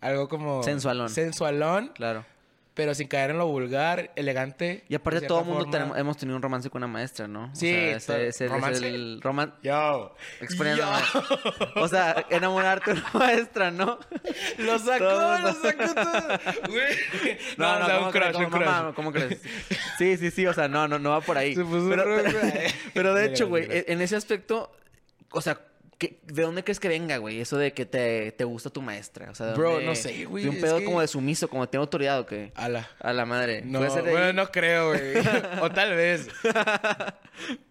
Algo como... Sensualón. Sensualón, Claro. Pero sin caer en lo vulgar, elegante. Y aparte todo el mundo forma. tenemos- hemos tenido un romance con una maestra, ¿no? Sí, o sea, ese, ese es ¿romance? el roman... Yo. Exponiendo. O sea, enamorarte de una maestra, ¿no? Lo sacó, Todo lo sacó todo. Güey. No, o sea, ¿cómo un crush, un ¿Cómo, crush. mamá, ¿Cómo crees? Sí, sí, sí, o sea, no, no, no va por ahí. Se puso pero, de hecho, güey, mira. en ese aspecto, o sea, ¿qué- ¿de dónde crees que venga, güey? Eso de que te, te gusta tu maestra. O sea, ¿de Bro, dónde- no sé, güey, De un pedo que- como de sumiso, como tiene autoridad o qué. Ala. A la madre. No, bueno, ahí. no creo, güey. (laughs) o tal vez. (laughs)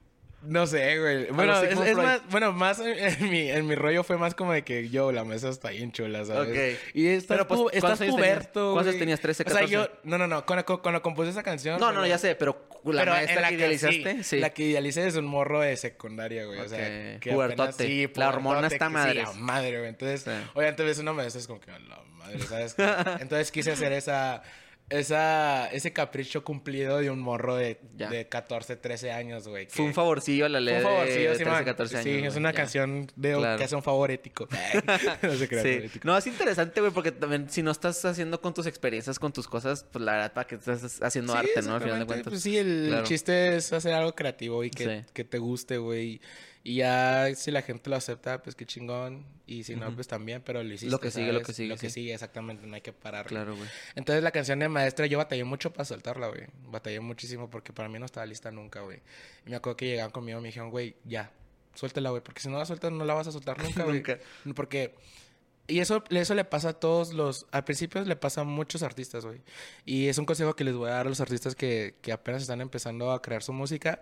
No sé, güey. Bueno, es, más, bueno, más en, mi, en mi rollo fue más como de que yo, la mesa está bien chula, ¿sabes? Ok. Y estás, Pero, pues, pu- ¿cuántos estás puberto, ¿Cuántos tenías? 13, O sea, yo, 14? no, no, no, cuando, cuando compuse esa canción. No, no, ya sé, pero la Pero maestra la que idealizaste, sí, sí. La que idealicé es un morro de secundaria, güey. O sea, que apenas sí, La hormona está. Sí, la madre, güey. Entonces, Sí. obviamente ves una maestra es como que la madre, ¿sabes? (laughs) Entonces quise hacer esa, esa, ese capricho cumplido de un morro de, Ya. de 14, 13 años, güey. Fue un favorcillo a la fue ley un favorcillo, de sí, 13, man. 14 años. Sí, es una ya. canción de Claro. que hace un favor ético. (laughs) (laughs) no se crea, Sí. ético. No, es interesante, güey, porque también si no estás haciendo con tus experiencias, con tus cosas, pues la verdad, para que estás haciendo Sí, arte, ¿no? Al final de cuentas. Pues sí, el Claro. chiste es hacer algo creativo y que, Sí. que te guste, güey. Y ya si la gente lo acepta, pues qué chingón. Y si no, Ujú. pues también, pero lo hiciste. Lo que sigue, lo ¿sabes? que sigue, Lo que sí. sigue, exactamente, no hay que parar. Claro, güey. Entonces la canción de maestra yo batallé mucho para soltarla, güey. Batallé muchísimo porque para mí no estaba lista nunca, güey. Y me acuerdo que llegaban conmigo y me dijeron, güey, ya, suéltala, güey. Porque si no la sueltas, no la vas a soltar nunca, (laughs) güey. Nunca. Porque... Y eso, eso le pasa a todos los... Al principio le pasa a muchos artistas, güey. Y es un consejo que les voy a dar a los artistas que, que apenas están empezando a crear su música.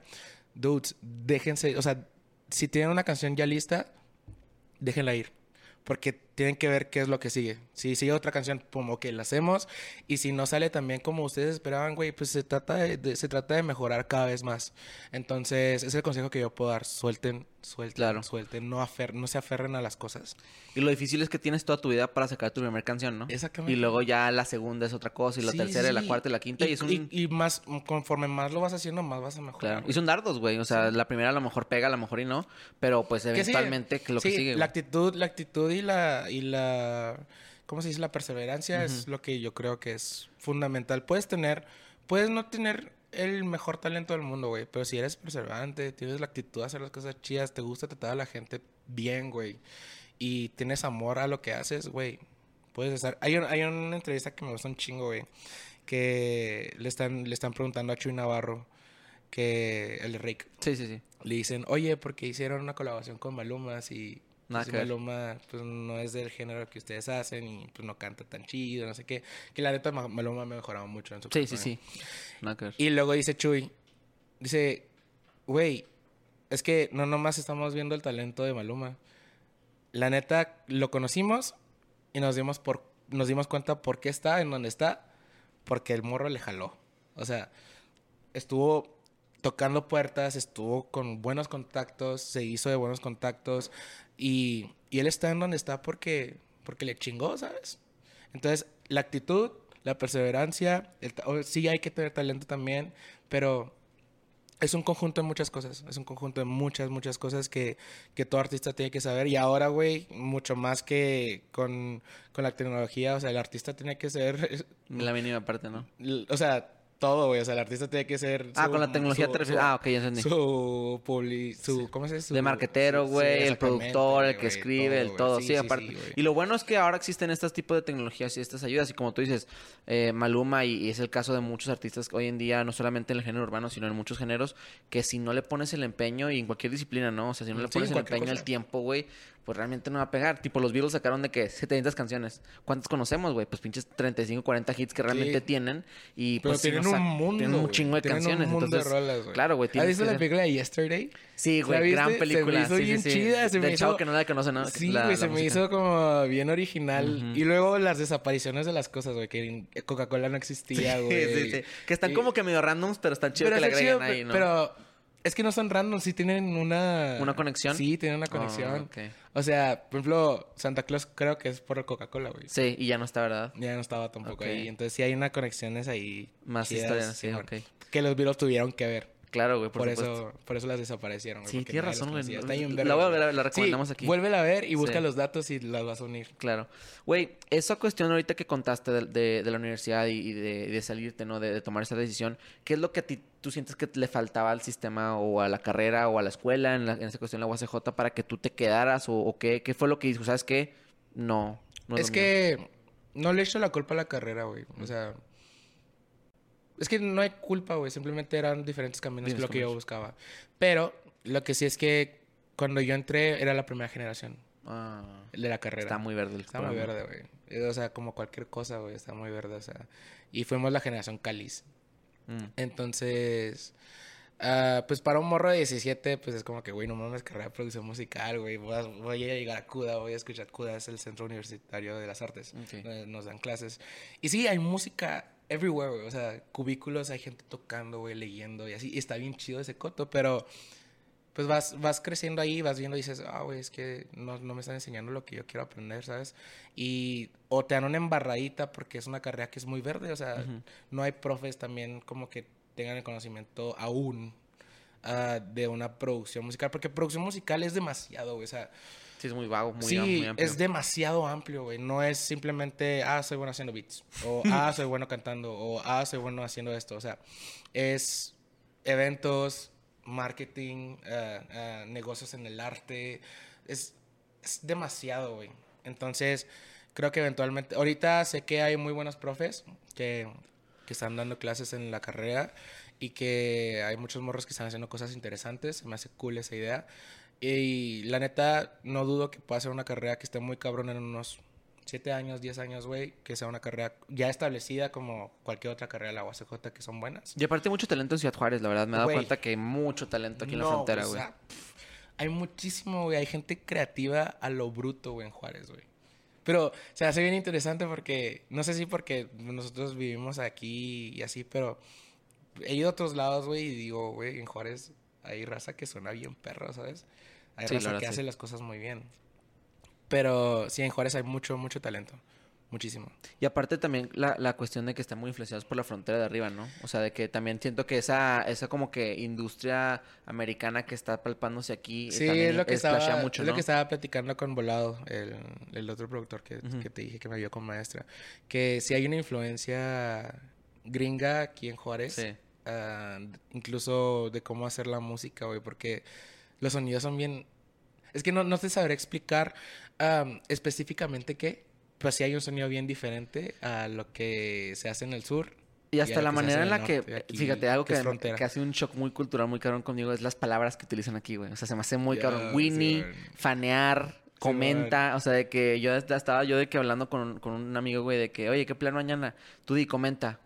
Dudes, déjense... O sea, si tienen una canción ya lista, déjenla ir. Porque tienen que ver qué es lo que sigue. Si sigue otra canción, como que la hacemos. Y si no sale también como ustedes esperaban, güey, pues se trata de, de- se trata de mejorar cada vez más. Entonces, ese es el consejo que yo puedo dar. Suelten, suelten, Claro. suelten. No, afer no se aferren a las cosas. Y lo difícil es que tienes toda tu vida para sacar tu primera canción, ¿no? Exactamente. Y luego ya la segunda es otra cosa, y la Sí, tercera, y la sí. cuarta, y la quinta, y, es un... y- y más, conforme más lo vas haciendo, más vas a mejorar. Claro. Y son dardos, güey. O sea, la primera a lo mejor pega, a lo mejor y no. Pero pues ¿Qué sigue? eventualmente que lo que Sí, sigue. La güey. actitud, la actitud y la, y la, ¿cómo se dice? La perseverancia es lo que yo creo que es fundamental. Puedes tener, puedes no tener el mejor talento del mundo, güey, pero si eres perseverante, tienes la actitud de hacer las cosas chidas, te gusta tratar a la gente bien, güey, y tienes amor a lo que haces, güey, puedes estar... Hay, un- hay una entrevista que me gusta un chingo, güey, que le están, le están preguntando a Chuy Navarro, que el Rick, Sí, sí, sí. le dicen, oye, porque hicieron una colaboración con Maluma si, Nada que. Maluma pues, no es del género que ustedes hacen y pues no canta tan chido, no sé qué. Que la neta Ma- Maluma me ha mejorado mucho en su Sí, sí, sí. Nada que ver. Y luego dice Chuy, dice, güey, es que no nomás estamos viendo el talento de Maluma. La neta, lo conocimos y nos dimos, por, nos dimos cuenta por qué está en donde está. Porque el morro le jaló. O sea, estuvo tocando puertas, estuvo con buenos contactos, se hizo de buenos contactos. Y, y él está en donde está porque, porque le chingó, ¿sabes? Entonces, la actitud, la perseverancia, el ta- o- sí hay que tener talento también, pero es un conjunto de muchas cosas. Es un conjunto de muchas, muchas cosas que, que todo artista tiene que saber. Y ahora, güey, mucho más que con, con la tecnología, o sea, el artista tiene que ser, La mínima parte, ¿no? o sea, todo, güey. O sea, el artista tiene que ser... Ah, su- con la tecnología su- te refieres. su- Ah, ok, ya entendí. Su publi... Su, ¿Cómo se dice? De marquetero, sí, güey, el productor, el que escribe, el todo. Sí, aparte. y lo bueno es que ahora existen estos tipos de tecnologías y estas ayudas. Y como tú dices, eh, Maluma, y, y es el caso de muchos artistas hoy en día, no solamente en el género urbano, sino en muchos géneros, que si no le pones el empeño y en cualquier disciplina, ¿no? O sea, si no le pones el empeño, el cosa. tiempo, güey, pues realmente no va a pegar. Tipo, los Beatles sacaron de que 700 canciones. ¿Cuántas conocemos, güey? Pues pinches 35, 40 hits que realmente Sí. tienen. Y Pero pues sí tienen un mundo. Tienen un chingo de Tienen canciones. Un mundo entonces, de rolas, güey. Claro, güey. ¿Has visto la película de Yesterday? Sí, ¿La güey, gran película. Se me hizo sí, sí, bien sí. chida. Se me chavo hizo... que no la conoce, ¿no? Sí, La- güey, la se me hizo como bien original. Y luego las desapariciones de las cosas, güey, que Coca-Cola no existía, Sí, güey. sí, sí. Que están Y- como que medio randoms, pero están chido Pero que agreguen chido, ahí, ¿no? Pero es que no son random, sí tienen una... ¿Una conexión? Sí, tienen una Ah, conexión. O sea, por ejemplo, Santa Claus creo que es por Coca-Cola, güey. Sí, y ya no está, ¿verdad? Ya no estaba tampoco ahí. Entonces sí hay una conexiones ahí. Más chidas, historias, sí, ok. Que los Beatles tuvieron que ver. Claro, güey, por, Por, supuesto. eso, por eso las desaparecieron. güey, Sí, tienes razón, güey. Está bien La verga, voy a ver, la Sí, recomendamos aquí. Vuélvela a ver y busca Sí. los datos y las vas a unir. Claro. Güey, esa cuestión ahorita que contaste de, de- de la universidad y, y de, salirte, ¿no? De, tomar esa decisión, ¿qué es lo que a ti tú sientes que le faltaba al sistema o a la carrera o a la escuela en, la- en esa cuestión de la UACJ para que tú te quedaras o, o qué, qué fue lo que dijo? ¿Sabes qué? No. no es mío. que no le echo la culpa a la carrera, güey. O sea, es que no hay culpa, güey. Simplemente eran diferentes caminos que lo que yo buscaba. Pero lo que sí es que cuando yo entré era la primera generación Ah, de la carrera. está muy verde el Está muy verde, güey. O sea, como cualquier cosa, güey. Está muy verde, o sea. Y fuimos la generación cáliz. Mm. Entonces, ah, pues para un morro de 17, pues es como que, güey, no mames, carrera de producción musical, güey. Voy a, voy a llegar a CUDA, voy a escuchar CUDA, es el Centro Universitario de las Artes. Ok. donde Nos dan clases. Y sí, hay música everywhere, güey. O sea, cubículos, hay gente tocando, güey, leyendo y así. Y está bien chido ese coto, pero pues vas, vas creciendo ahí, vas viendo y dices, ah, güey, es que no, no me están enseñando lo que yo quiero aprender, ¿sabes? Y o te dan una embarradita porque es una carrera que es muy verde, o sea, Ujú. no hay profes también como que tengan el conocimiento aún ah, de una producción musical, porque producción musical es demasiado, güey, o sea, Sí, es muy vago, muy, sí, muy amplio. es demasiado amplio, güey, no es simplemente, ah, soy bueno haciendo beats, o (laughs) ah, soy bueno cantando, o ah, soy bueno haciendo esto, o sea, es eventos, marketing, ah, ah, negocios en el arte, es, es demasiado, güey. Entonces, creo que eventualmente, ahorita sé que hay muy buenos profes que, que están dando clases en la carrera y que hay muchos morros que están haciendo cosas interesantes, me hace cool esa idea. Y la neta, no dudo que pueda ser una carrera que esté muy cabrón en unos 7 años, 10 años, güey, que sea una carrera ya establecida como cualquier otra carrera de la UACJ que son buenas. Y aparte mucho talento en Ciudad Juárez, la verdad. Me he dado cuenta que hay mucho talento aquí en la frontera, o güey. sea, hay muchísimo, güey. Hay gente creativa a lo bruto, güey, en Juárez, güey. Pero se hace bien interesante porque, no sé si porque nosotros vivimos aquí y así, pero he ido a otros lados, güey, y digo, güey, en Juárez hay raza que suena bien perro, ¿sabes? Hay Sí, raza verdad, que sí. hace las cosas muy bien. Pero sí, en Juárez hay mucho, mucho talento. Muchísimo. Y aparte también la, la cuestión de que están muy influenciados por la frontera de arriba, ¿no? O sea, de que también siento que esa, esa como que industria americana que está palpándose aquí eh, Sí, es lo que estaba, mucho, es lo ¿no? que estaba platicando con Volado, el, el otro productor que, Ujú. que te dije que me vio con maestra. Que sí hay una influencia gringa aquí en Juárez. Sí. ah, incluso de cómo hacer la música, güey, porque los sonidos son bien... Es que no, no te sabré explicar am, específicamente qué, pero sí hay un sonido bien diferente a lo que se hace en el sur. Y hasta la manera en la que, aquí, fíjate, algo que, que hace un shock muy cultural, muy cabrón conmigo es las palabras que utilizan aquí, güey. O sea, se me hace muy Ya, cabrón. Winnie, fanear, comenta. o sea, de que yo est- estaba yo de que hablando con, un- con un amigo, güey, de que, oye, ¿qué plan mañana? Tú di, comenta.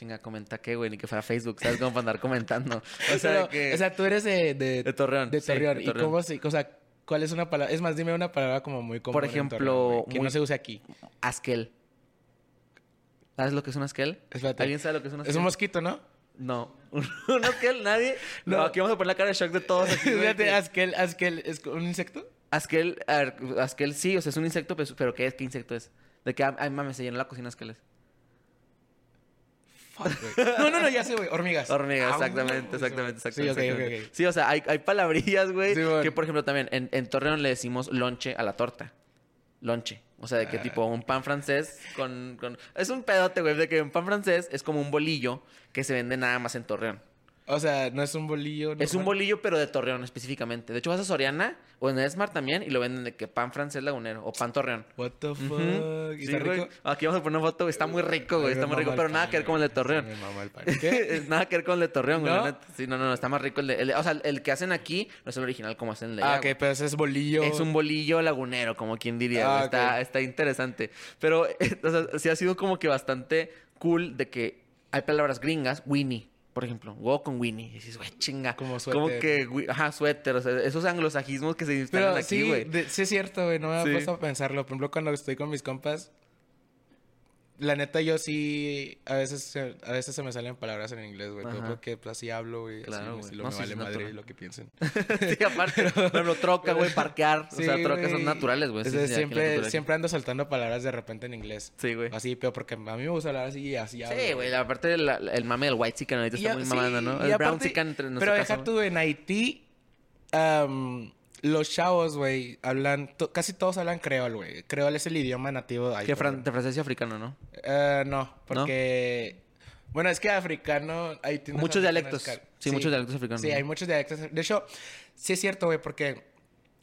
Chinga, comenta qué, güey, ni que fuera Facebook, ¿sabes? Como para andar comentando. O sea, Pero, de que... o sea, tú eres de, de, de Torreón. De sí, Torreón. ¿Y cómo se, o sea, cuál es una palabra? Es más, dime una palabra como muy común. Por ejemplo, Torreón, que muy- no se use aquí. Askel. ¿Sabes lo que es un Askel? Espérate. ¿Alguien sabe lo que es un Askel? Es un mosquito, ¿no? No. (laughs) ¿Un Askel? ¿Nadie? No. No. aquí vamos a poner la cara de shock de todos. Aquí, (laughs) que- Askel, Askel, ¿es un insecto? Askel, a ver, Askel sí, o sea, es un insecto, pero ¿qué es? ¿Qué insecto es? De que, ay, mames, se llenó la cocina Askeles. Fuck, güey. No, no, no, ya sé, güey. Hormigas. Hormigas, Ah, exactamente, güey, exactamente, Sí, exactamente. ok, ok, exactamente. ok. Sí, o sea, hay, hay palabrillas, güey, Sí, bueno. que por ejemplo también en, en Torreón le decimos lonche a la torta. Lonche. O sea, de que Ah. tipo un pan francés con, con... Es un pedote, güey, de que un pan francés es como un bolillo que se vende nada más en Torreón. O sea, no es un bolillo. Es un bolillo, pero de Torreón específicamente. De hecho, vas a Soriana o en Smart también y lo venden de que pan francés lagunero o pan Torreón. What the fuck. Ujú. ¿Y Sí, está güey. rico? Aquí vamos a poner una foto. Está muy rico, güey. Está muy rico, pero nada que ver con el de. Torreón. Me mama el pan. ¿Qué? (laughs) nada que ver con el de Torreón, güey. ¿No? Sí, no, no, no. Está más rico el de. el- o sea, el que hacen aquí no es el original como hacen el de Ah, ok, pero ese es bolillo. Es un bolillo lagunero, como quien diría. Ah, está, está interesante. Pero, (laughs) o sea, sí ha sido como que bastante cool de que hay palabras gringas. Winnie, por ejemplo. Go con Winnie. Y dices, güey, chinga. Como Como suéter. que, wi- ajá, suéter. O sea, esos anglosajismos que se instalan Pero aquí, sí, güey. de- sí es cierto, güey. No me Sí. he puesto a pensarlo. Por ejemplo, cuando estoy con mis compas, la neta yo sí... A veces, se- a veces se me salen palabras en inglés, güey. Pero Ajá. porque pues, así hablo, güey. Claro, así, lo No, me sí, vale madre lo que piensen. (laughs) Sí, aparte, por ejemplo, troca, güey, (laughs) parquear. o sea, trocas son güey. naturales, güey. Siempre, siempre ando saltando palabras de repente en inglés. Sí, güey. Así, pero porque a mí me gusta hablar así y así hablo. Sí, güey, la parte del el mame del white chicken ahorita Y está muy mamando, ¿no? El brown aparte- chicken entre Pero nuestro deja tú, en Haití, am, los chavos, güey, hablan, casi todos hablan creol, güey. Creol es el idioma nativo de ahí. Que fran- de francés y africano, ¿no? Eh, no, porque... Bueno, es que africano... Hay Muchos dialectos. Sí, muchos dialectos africanos. Sí, hay muchos dialectos. De hecho, sí es cierto, güey, porque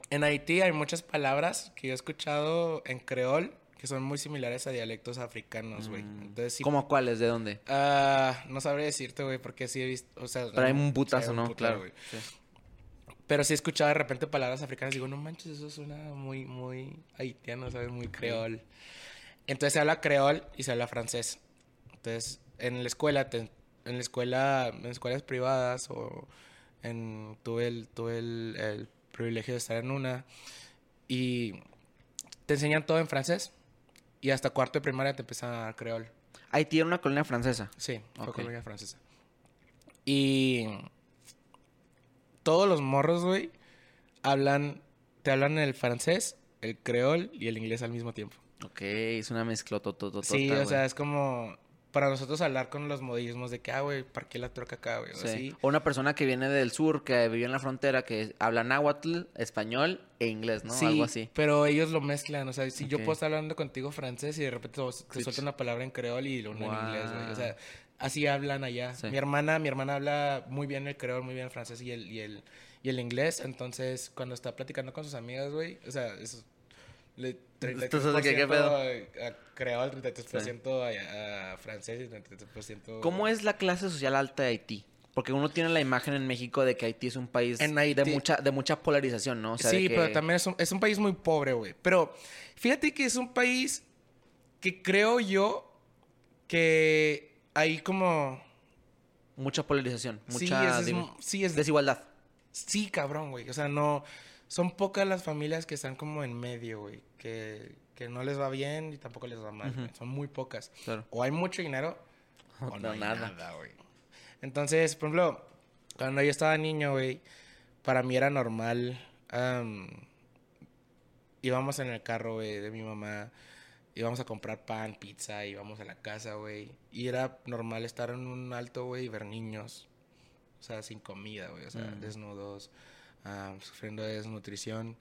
en Haití hay muchas palabras que yo he escuchado en creol que son muy similares a dialectos africanos, güey. Entonces sí... Mm. ¿Cómo cuáles? ¿De dónde? Ah, no sabré decirte, güey, porque sí he visto... O sea, Pero hay un sí, putazo, un ¿no? Claro. güey. Sí. Pero sí he escuchado de repente palabras africanas y digo, no manches, eso suena muy, muy haitiano, ¿sabes? Muy creol. Entonces se habla creol y se habla francés. Entonces, en la escuela, te- en la escuela, en escuelas privadas o en, tuve, el, tuve el, el privilegio de estar en una y te enseñan todo en francés y hasta cuarto de primaria te empiezan a dar creol. Haití era una colonia francesa. Sí, fue Ok. colonia francesa. Y todos los morros, güey, hablan, te hablan el francés, el creol y el inglés al mismo tiempo. Ok, es una mezcla totototota, Sí, o sea, es como para nosotros hablar con los modismos de que, ah, güey, parqué la troca acá, güey, o Sí. así. O una persona que viene del sur, que vivió en la frontera, que habla náhuatl, español e inglés, ¿no? Sí, Algo así. pero ellos lo mezclan, o sea, si yo puedo estar hablando contigo francés y de repente te suelta una palabra en creol y uno en inglés, güey, o sea, así hablan allá. Sí. Mi hermana, mi hermana habla muy bien el creol, muy bien el francés y el, y el, y el inglés, entonces cuando está platicando con sus amigas, güey, o sea, es le, 33% Entonces, ¿qué- qué pedo? a, a creol, 33% a, a francés y 33%... ¿Cómo es la clase social alta de Haití? Porque uno tiene la imagen en México de que Haití es un país En de mucha de mucha polarización, ¿no? O sea, de sí, que- pero también es un, es un país muy pobre, güey. Pero fíjate que es un país que creo yo que hay como... mucha polarización, sí, mucha es, es- div- sí, es, desigualdad. sí, cabrón, güey. O sea, no... Son pocas las familias que están como en medio, güey. Que, que no les va bien y tampoco les va mal. güey. Son muy pocas. Claro. O hay mucho dinero o O no hay nada. nada, güey. Entonces, por ejemplo, cuando yo estaba niño, güey, para mí era normal. am, íbamos en el carro, güey, de mi mamá. Íbamos a comprar pan, pizza, íbamos a la casa, güey. Y era normal estar en un alto, güey, y ver niños. O sea, sin comida, güey. O sea, Mm. desnudos, am, sufriendo de desnutrición.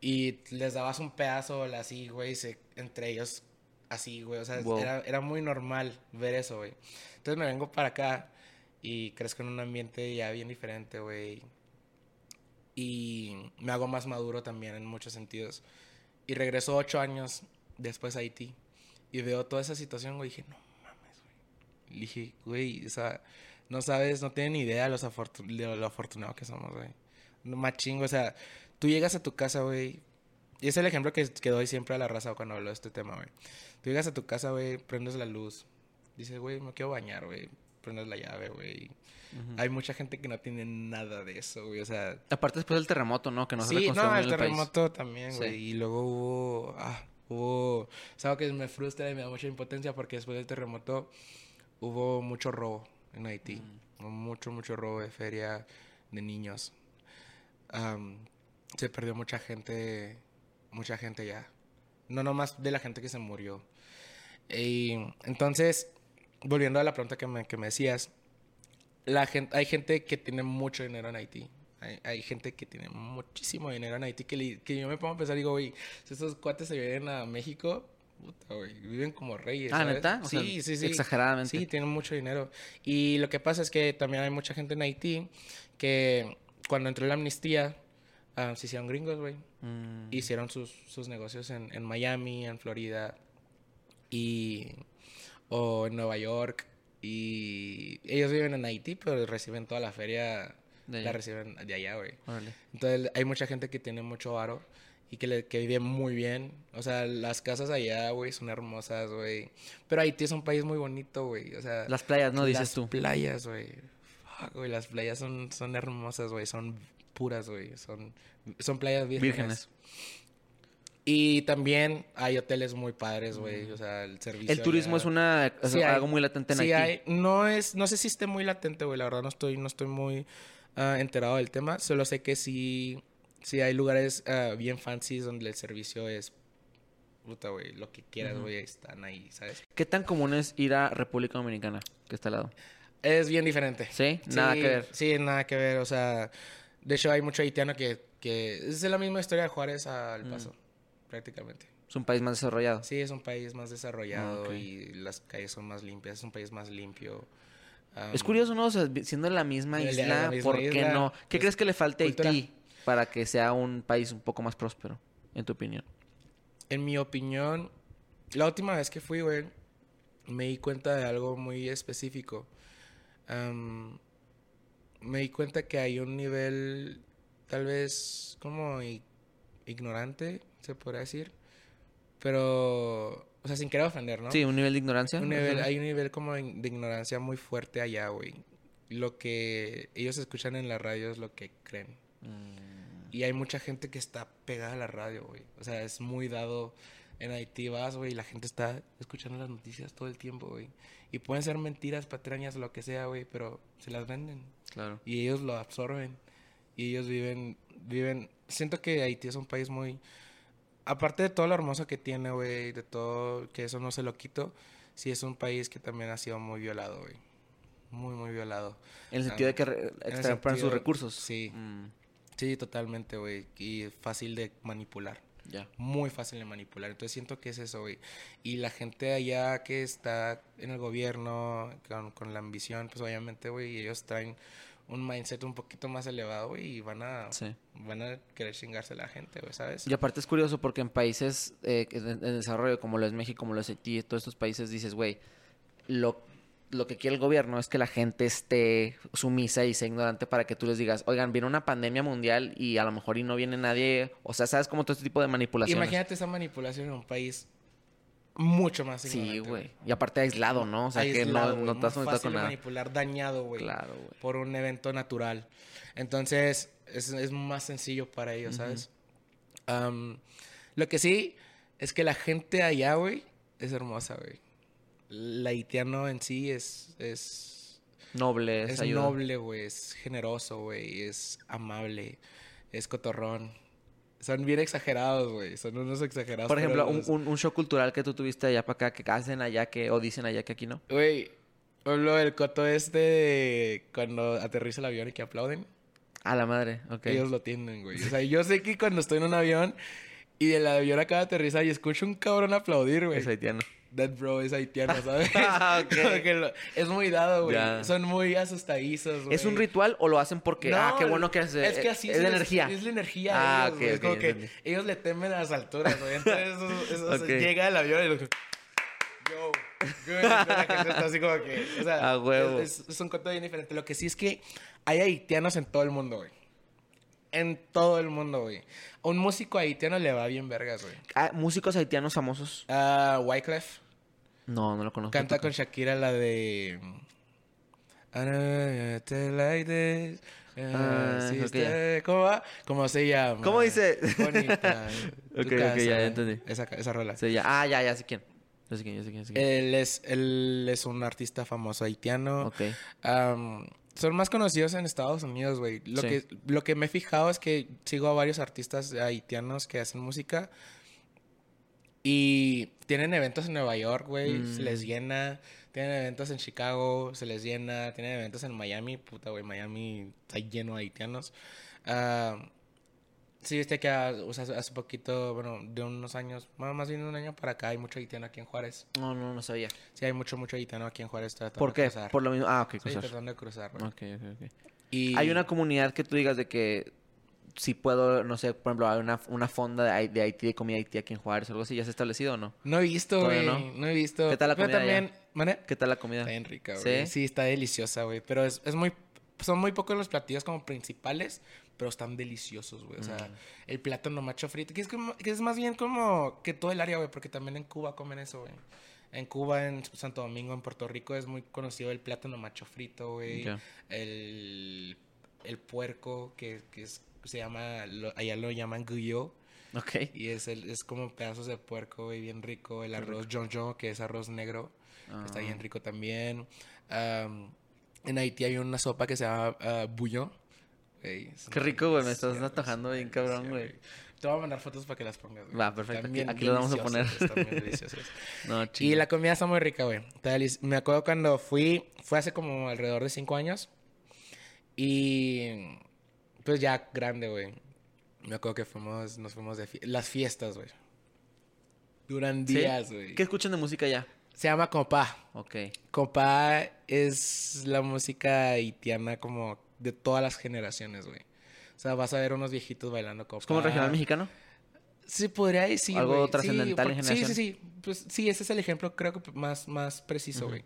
Y les dabas un pedazo así, güey, entre ellos así, güey. O sea, Wow. era, era muy normal ver eso, güey. Entonces me vengo para acá y crezco en un ambiente ya bien diferente, güey. Y me hago más maduro también en muchos sentidos. Y regreso ocho años después a Haití y veo toda esa situación, güey. Dije, no mames, güey. Dije, güey, o sea, no sabes, no tienen ni idea los de lo afortunado que somos, güey. No más chingo, o sea, tú llegas a tu casa, güey. Y es el ejemplo que, que doy siempre a la raza cuando hablo de este tema, güey. Tú llegas a tu casa, güey, prendes la luz. Dices, güey, me quiero bañar, güey. Prendes la llave, güey. Hay mucha gente que no tiene nada de eso, güey. O sea, Aparte después del terremoto, ¿no? Que no se sí, no, el país. terremoto también, Sí. güey. Y luego hubo, ah, hubo, es algo que me frustra y me da mucha impotencia porque después del terremoto hubo mucho robo en Haití. Hubo Mucho, mucho robo de feria de niños. Am, se perdió mucha gente, mucha gente ya. No nomás de la gente que se murió. Y entonces, volviendo a la pregunta que me, que me decías, la gente, hay gente que tiene mucho dinero en Haití. Hay, hay gente que tiene muchísimo dinero en Haití que, le- que yo me pongo a pensar y digo, güey, si estos cuates se vienen a México, puta, güey, viven como reyes. Ah. ¿neta? O sea, sí, sí, sí. exageradamente. Sí, tienen mucho dinero. Y lo que pasa es que también hay mucha gente en Haití que cuando entró la amnistía, ah, se hicieron gringos, güey. Mm, Hicieron sus, sus negocios en, en Miami, en Florida y o en Nueva York. Y ellos viven en Haití, pero reciben toda la feria, De la reciben de allá, güey. Entonces hay mucha gente que tiene mucho aro y que, le, que vive muy bien. O sea, las casas allá, güey, son hermosas, güey. Pero Haití es un país muy bonito, güey. O sea, Las playas, ¿no? Dices las tú. playas, güey. Fuck, güey, las playas son, son hermosas, güey. Son puras, güey. Son, son playas vírgenes. Vírgenes. Y también hay hoteles muy padres, güey. O sea, el servicio. El turismo allá- es una es Sí hay. algo muy latente en Sí Haití. hay. No es, no sé si esté muy latente, güey. La verdad no estoy, no estoy muy ah, enterado del tema. Solo sé que sí, sí hay lugares ah, bien fancy donde el servicio es puta, güey. Lo que quieras, güey, están ahí, ¿sabes? ¿Qué tan común es ir a República Dominicana, que está al lado? Es bien diferente. ¿Sí? Nada Sí, que ver. Sí, nada que ver. O sea, de hecho hay mucho haitiano que, que es la misma historia de Juárez al Mm. Paso, prácticamente. Es un país más desarrollado. Sí, es un país más desarrollado Ah, ok. y las calles son más limpias. Es un país más limpio. Es curioso, ¿no? O sea, siendo la misma La- la isla, misma ¿por qué isla, no? ¿Qué pues, crees que le falte a. Haití para que sea un país un poco más próspero, en tu opinión? En mi opinión, la última vez que fui, güey, me di cuenta de algo muy específico. Me di cuenta que hay un nivel, tal vez, como ignorante, se podría decir. Pero, o sea, sin querer ofender, ¿no? Sí, un nivel de ignorancia. Un nivel- hay un nivel como de de ignorancia muy fuerte allá, güey. Lo que ellos escuchan en la radio es lo que creen. Mm, Y hay mucha gente que está pegada a la radio, güey. O sea, es muy dado. En Haití vas, güey, y la gente está escuchando las noticias todo el tiempo, güey. Y pueden ser mentiras, patrañas, lo que sea, güey, pero se las venden. claro. Y ellos lo absorben. Y ellos viven, viven... Siento que Haití es un país muy... Aparte de todo lo hermoso que tiene, güey, de todo, que eso no se lo quito, sí es un país que también ha sido muy violado, güey. Muy, muy violado. En el sentido de que extrapan sus recursos. sí. Mm, Sí, totalmente, güey. Y fácil de manipular. ya. Muy fácil de manipular. Entonces siento que es eso, güey. Y la gente allá que está en el gobierno con, con la ambición, pues obviamente, güey, ellos traen un mindset un poquito más elevado, y van a, Sí. van a querer chingarse a la gente, güey, ¿sabes? Y aparte es curioso porque en países eh, en desarrollo, como lo es México, como lo es Haití, todos estos países, dices, güey, lo, lo que quiere el gobierno es que la gente esté sumisa y sea ignorante para que tú les digas, oigan, viene una pandemia mundial y a lo mejor y no viene nadie. O sea, ¿sabes como todo este tipo de manipulaciones? Imagínate esa manipulación en un país mucho más Sí, güey. Y aparte aislado, ¿no? O sea, que no, no has conectado con nada. manipular, dañado, güey. Claro, güey. por un evento natural. Entonces, es, es más sencillo para ellos, ¿sabes? Lo que sí es que la gente allá, güey, es hermosa, güey. El haitiano en sí es, es, Noble, es ayuda. noble, güey, es generoso, güey, es amable, es cotorrón. Son bien exagerados, güey, son unos exagerados. Por ejemplo, un, un- un show cultural que tú tuviste allá para acá, que hacen allá que, o dicen allá que aquí no. Güey, ejemplo, el coto este de cuando aterriza el avión y que aplauden. A la madre, ok. Ellos lo tienen, güey. O sea, yo sé que cuando estoy en un avión y el avión acaba de aterrizar y escucho un cabrón aplaudir, güey. Es haitiano. That bro es haitiano, (laughs) ¿sabes? Ah, ok. Como que lo- es muy dado, güey. Son muy asustadizos, güey. ¿Es un ritual o lo hacen porque, ah, qué bueno que es, Es que así es, de les- energía? Es la energía. Ah, ellos. Es como que ellos le temen a las alturas, güey. Entonces, eso, eso- (laughs) llega el avión y lo Yo, good. La gente está así como que. O sea, A huevo. Es, es un conto bien diferente. Lo que sí es que hay haitianos en todo el mundo, güey. En todo el mundo, güey. A un músico haitiano le va bien vergas, güey. Ah, músicos haitianos famosos. Ah, Wyclef No, no lo conozco. canta ¿Tú- con Shakira la de. Like this. Ah, está- ¿Cómo va? ¿Cómo se llama? ¿Cómo dice? Bonita. (laughs) Ok, ok, ya, ya entendí. Esa, esa rola. Sí, ya. Ah, ya, ya sé quién. Sé quién, sé quién, sé quién. Él es, él es un artista famoso haitiano. ok. Am, son más conocidos en Estados Unidos, güey. Lo, Sí. que, lo que me he fijado es que sigo a varios artistas haitianos que hacen música. Y tienen eventos en Nueva York, güey. Se Mm. les llena. Tienen eventos en Chicago, se les llena. Tienen eventos en Miami. Puta, güey, Miami está lleno de haitianos. Ah, Sí, viste que o sea, hace poquito, bueno, de unos años, más bien de un año para acá, hay mucho haitiano aquí en Juárez. No, no, no sabía. Sí, hay mucho, mucho haitiano aquí en Juárez tratando ¿Por de qué? cruzar. Por lo mismo. Ah, ok, Sí, cruzar. tratando de cruzar, güey. Ok, ok, ok. Y... Hay una comunidad que tú digas de que si puedo, no sé, por ejemplo, hay una, una fonda de, de Haití, de comida Haití aquí en Juárez o algo así, ¿ya se ha establecido o no? No he visto, güey. No? no. he visto. ¿Qué tal la Pero comida también, ¿Mane? ¿Qué tal la comida? Está bien rica, ¿Sí? güey. ¿Sí? está deliciosa, güey. Pero es, es muy... Son muy pocos los platillos como principales, pero están deliciosos, güey. O sea, Mm. el plátano macho frito, que es, como, que es más bien como que todo el área, güey, porque también en Cuba comen eso, güey. En Cuba, en Santo Domingo, en Puerto Rico es muy conocido el plátano macho frito, güey. El, el puerco, que, que es- se llama, lo- allá lo llaman guyo. Ok. Y es, el, es como pedazos de puerco, güey, bien rico. El arroz jonjon, que es arroz negro, que está Ah. bien rico también. Am, en Haití hay una sopa que se llama ah, bouillon. Güey, es Qué rico, güey, me estás atojando es bien cabrón, güey. Te voy a mandar fotos para que las pongas, güey. Va, perfecto, aquí- aquí lo vamos a poner. Están bien deliciosas. (laughs) No, Y la comida está muy rica, güey. Me acuerdo cuando fui, fue hace como alrededor de cinco años. Y pues ya grande, güey. Me acuerdo que fuimos, nos fuimos de las fiestas, güey. Duran días, güey. ¿Qué escuchan de música ya? Se llama compa. Ok. Compa es la música haitiana como de todas las generaciones, güey. O sea, vas a ver unos viejitos bailando compa. ¿Es como regional mexicano? Sí, podría decir. Algo trascendental en por- Sí, sí, generación. sí. Pues sí, ese es el ejemplo, creo que más, más preciso, güey.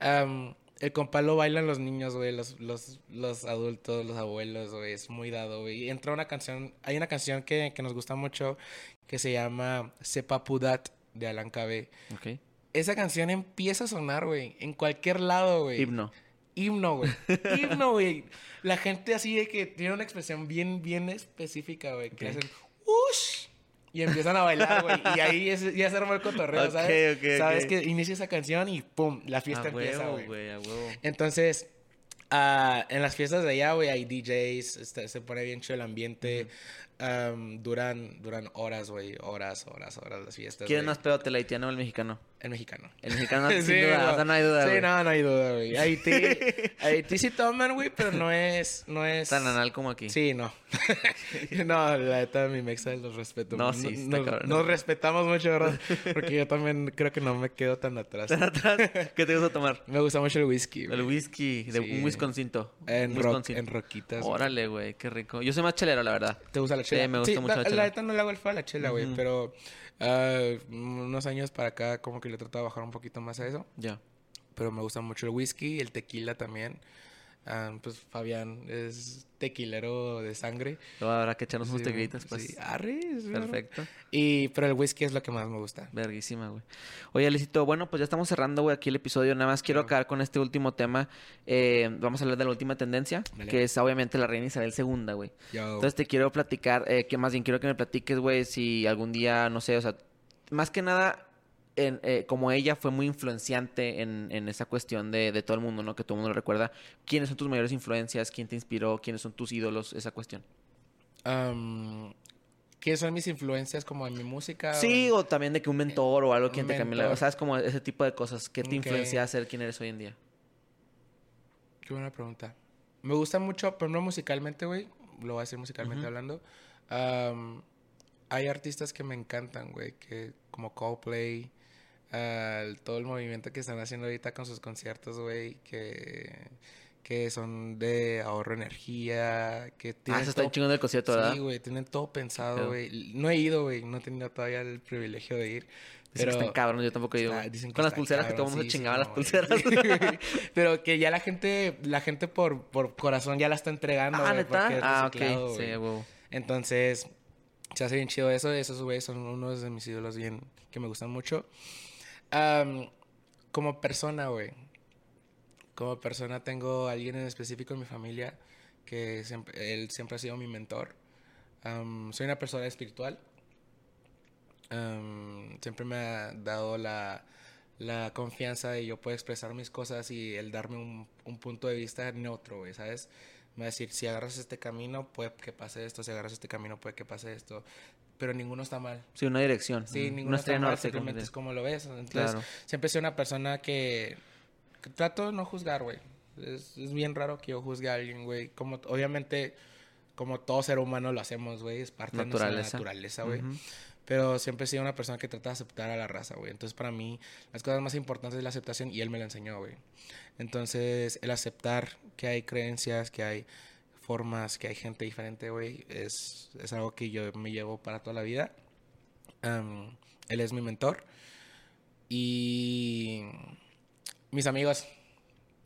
Am, el compa lo bailan los niños, güey, los, los, los adultos, los abuelos, güey. Es muy dado, güey. Y entra una canción, hay una canción que, que nos gusta mucho que se llama Sepa Pudat de Alan KB. Ok. Esa canción empieza a sonar, güey, en cualquier lado, güey. Himno. Himno, güey. (laughs) Himno, güey. La gente así de que tiene una expresión bien, bien específica, güey. Que hacen ¡Ush! Y empiezan a bailar, güey. Y ahí es- ya se armó el cotorreo, Ok, ¿sabes? ok, Sabes que inicia esa canción y ¡pum! La fiesta a empieza, huevo, güey. güey, a huevo. Entonces, ah, en las fiestas de allá, güey, hay DJs, este, se pone bien chido el ambiente. Am, duran, duran horas, güey. Horas, horas, horas las fiestas. ¿Quién es más pedote, el haitiano o el mexicano? El mexicano. El mexicano, (laughs) sin Sí, duda. no. O sea, no hay duda, Sí, no, no hay duda, güey. Haití, Haití (laughs) sí toman, güey, pero no es, no es... Tan anal como aquí. Sí, no. (laughs) no, la neta, mi mexa los respeto. No, sí, está nos, cabrón. nos respetamos mucho, ¿verdad? Porque yo también creo que no me quedo tan atrás. Tan atrás. ¿Qué te gusta tomar? Me gusta mucho el whisky. El whisky, de Sí. un Wisconsinto. En, Wisconsin. en roquitas. Órale, güey, qué rico. Yo soy más chelero, la verdad. ¿Te gusta la chela? Sí, me gusta mucho la chela. La neta no le hago el feo a la chela, güey. Ujú. Pero ah, unos años para acá como que le trato de bajar un poquito más a eso. Ya. Pero me gusta mucho el whisky, el tequila también. Ah, pues Fabián es tequilero de sangre. Habrá que echarnos unos tequilitas, pues. sí. Arre. Perfecto. Y, pero el whisky es lo que más me gusta. Verguísima, güey. Oye, Alicito, bueno, pues ya estamos cerrando, güey, aquí el episodio. Nada más quiero acabar con este último tema. Eh, vamos a hablar de la última tendencia, Vale. que es obviamente la reina Isabel II, güey. Yo, Entonces te quiero platicar, eh, que más bien quiero que me platiques, güey, si algún día, no sé, o sea, más que nada, en, eh, como ella fue muy influenciante en, en esa cuestión de, de todo el mundo, ¿no? Que todo el mundo lo recuerda. ¿Quiénes son tus mayores influencias? ¿Quién te inspiró? ¿Quiénes son tus ídolos? Esa cuestión. ¿Qué son mis influencias como en mi música? Sí, o o también de que un mentor o algo quien te cambie la... O sea, es como ese tipo de cosas. ¿Qué te Ok. influencia a ser quien eres hoy en día? Qué buena pregunta. Me gusta mucho, pero no musicalmente, güey. Lo voy a decir musicalmente hablando. Hay artistas que me encantan, güey. Que, como Coldplay. Ah, el- todo el movimiento que están haciendo ahorita con sus conciertos, güey. Que, que son de ahorro de energía. Que Ah, tienen eso está todo- chingón del concierto, ¿verdad? Sí, güey, tienen todo pensado, güey. No he ido, güey, no he tenido todavía el privilegio de ir. Dicen Pero que están cabrones, yo tampoco he ido. está- güey. dicen que Con las está pulseras que todo el mundo se cabroncísimo, chingaba las güey. pulseras. (laughs) pero que ya la gente, la gente por, por corazón ya la está entregando, ah, güey, ¿neta? porque es Ah, ok. Sí, güey. Entonces, se hace bien chido eso. Esos güeyes son unos de mis ídolos bien que me gustan mucho. Am, como persona, güey. Como persona tengo a alguien en específico en mi familia que siempre, él siempre ha sido mi mentor. Am, soy una persona espiritual. Am, siempre me ha dado la, la confianza de yo poder expresar mis cosas y el darme un, un punto de vista neutro, güey, ¿sabes? Me va a decir, si agarras este camino, puede que pase esto, si agarras este camino, puede que pase esto. Pero ninguno está mal. Sí, una dirección. Sí, Mm, ninguno una está mal, norte, simplemente es como lo ves. Entonces, Claro. siempre sido una persona que, que trato de no juzgar, güey. Es, es bien raro que yo juzgue a alguien, güey. Como, obviamente, como todo ser humano lo hacemos, güey. Es parte de Naturaleza. nuestra naturaleza, güey. Ujú. Pero siempre he sido una persona que trata de aceptar a la raza, güey. Entonces, para mí, las cosas más importantes es la aceptación y él me la enseñó, güey. Entonces, el aceptar que hay creencias, que hay formas, que hay gente diferente, güey, es, es algo que yo me llevo para toda la vida. Am, él es mi mentor. Y mis amigos,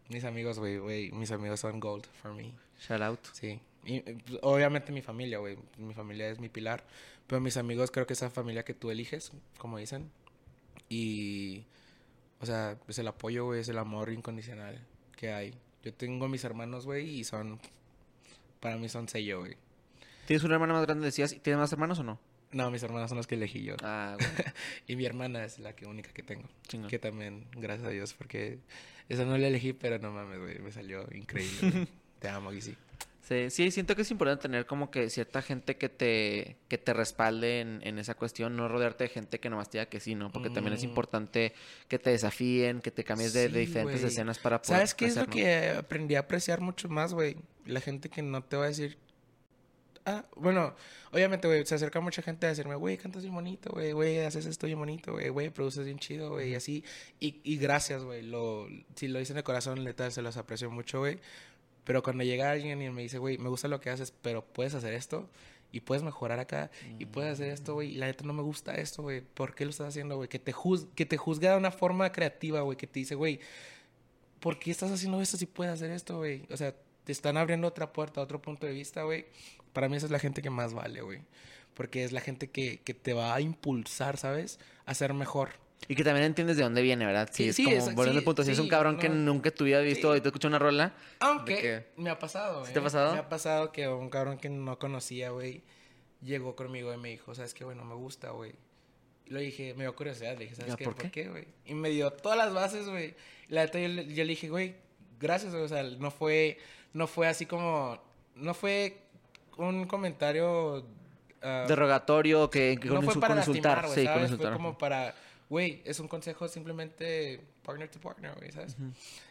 mis amigos, güey, güey, mis amigos son gold for me. Shout out. Sí. Y eh, pues, obviamente mi familia, güey. Mi familia es mi pilar. Pero mis amigos creo que esa familia que tú eliges, como dicen. Y, o sea, es el apoyo, güey, es el amor incondicional que hay. Yo tengo mis hermanos, güey, y son, para mí son sello, güey. ¿Tienes una hermana más grande, decías? ¿y ¿Tienes más hermanos o no? No, mis hermanos son los que elegí yo. Ah. (laughs) Y mi hermana es la que única que tengo. Chingón. Que también, gracias a Dios, porque esa no la elegí, pero no mames, güey, me salió increíble. (laughs) Te amo, Gizzy. Sí, sí, siento que es importante tener como que cierta gente que te, que te respalde en, en esa cuestión, no rodearte de gente que nomás te diga que sí, ¿no? Porque también es Mm. importante que te desafíen, que te cambies de, diferentes escenas para poder ¿Sabes qué es lo ¿no? que aprendí a apreciar mucho más, güey? La gente que no te va a decir. Ah, bueno, obviamente, güey, se acerca mucha gente a decirme, güey, cantas bien bonito, güey, güey, haces esto bien bonito, güey, güey, produces bien chido, güey, y así. Y, y gracias, güey, lo, si lo dicen de corazón, neta, se los aprecio mucho, güey. Pero cuando llega alguien y me dice, güey, me gusta lo que haces, pero puedes hacer esto y puedes mejorar acá y puedes hacer esto, güey, y la neta no me gusta esto, güey, ¿por qué lo estás haciendo, güey? Que te, juz que te juzga de una forma creativa, güey, que te dice, güey, ¿por qué estás haciendo esto si puedes hacer esto, güey? O sea, te están abriendo otra puerta, otro punto de vista, güey. Para mí esa es la gente que más vale, güey. Porque es la gente que, que te va a impulsar, ¿sabes? A ser mejor. Y que también entiendes de dónde viene, ¿verdad? Sí, Sí, es sí, como, es- punto, si es un cabrón que no. nunca te hubiera visto y te escucha una rola, Aunque ¿De qué? me ha pasado, ¿Sí güey. te ha pasado? Me ha pasado que un cabrón que no conocía, güey, llegó conmigo y me dijo, ¿sabes qué, güey? No me gusta, güey. Le dije, me dio curiosidad, le dije, ¿sabes qué? ¿por ¿Por, qué? güey? Y me dio todas las bases, güey. La neta, yo, le- yo le dije, güey, gracias, güey. O sea, no fue, no fue así como, no fue un comentario... ah, derogatorio, que, que no con, fue para con insultar. lastimar, güey, sí, ¿sabes? insultar. Fue como para, güey, es un consejo simplemente partner to partner, güey, ¿sabes?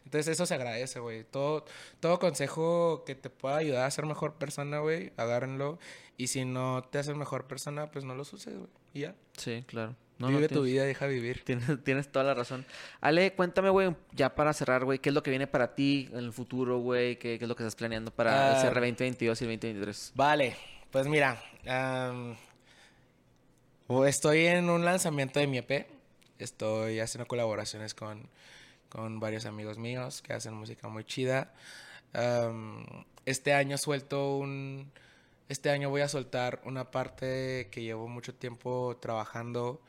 Entonces eso se agradece, güey. Todo, todo consejo que te pueda ayudar a ser mejor persona, güey, agárrenlo. Y si no te hace mejor persona, pues no los uses, güey. Y ya. Sí, claro. No, no, Vive tu vida, deja vivir. Tienes, tienes toda la razón. Ale, cuéntame, güey, ya para cerrar, güey, ¿qué es lo que viene para ti en el futuro, güey? ¿Qué, qué es lo que estás planeando para el Ah. cierre 2022 y el 2023? Vale, pues mira, estoy en un lanzamiento de mi EP. Estoy haciendo colaboraciones con, con varios amigos míos que hacen música muy chida. Am, este año suelto un... Este año voy a soltar una parte que llevo mucho tiempo trabajando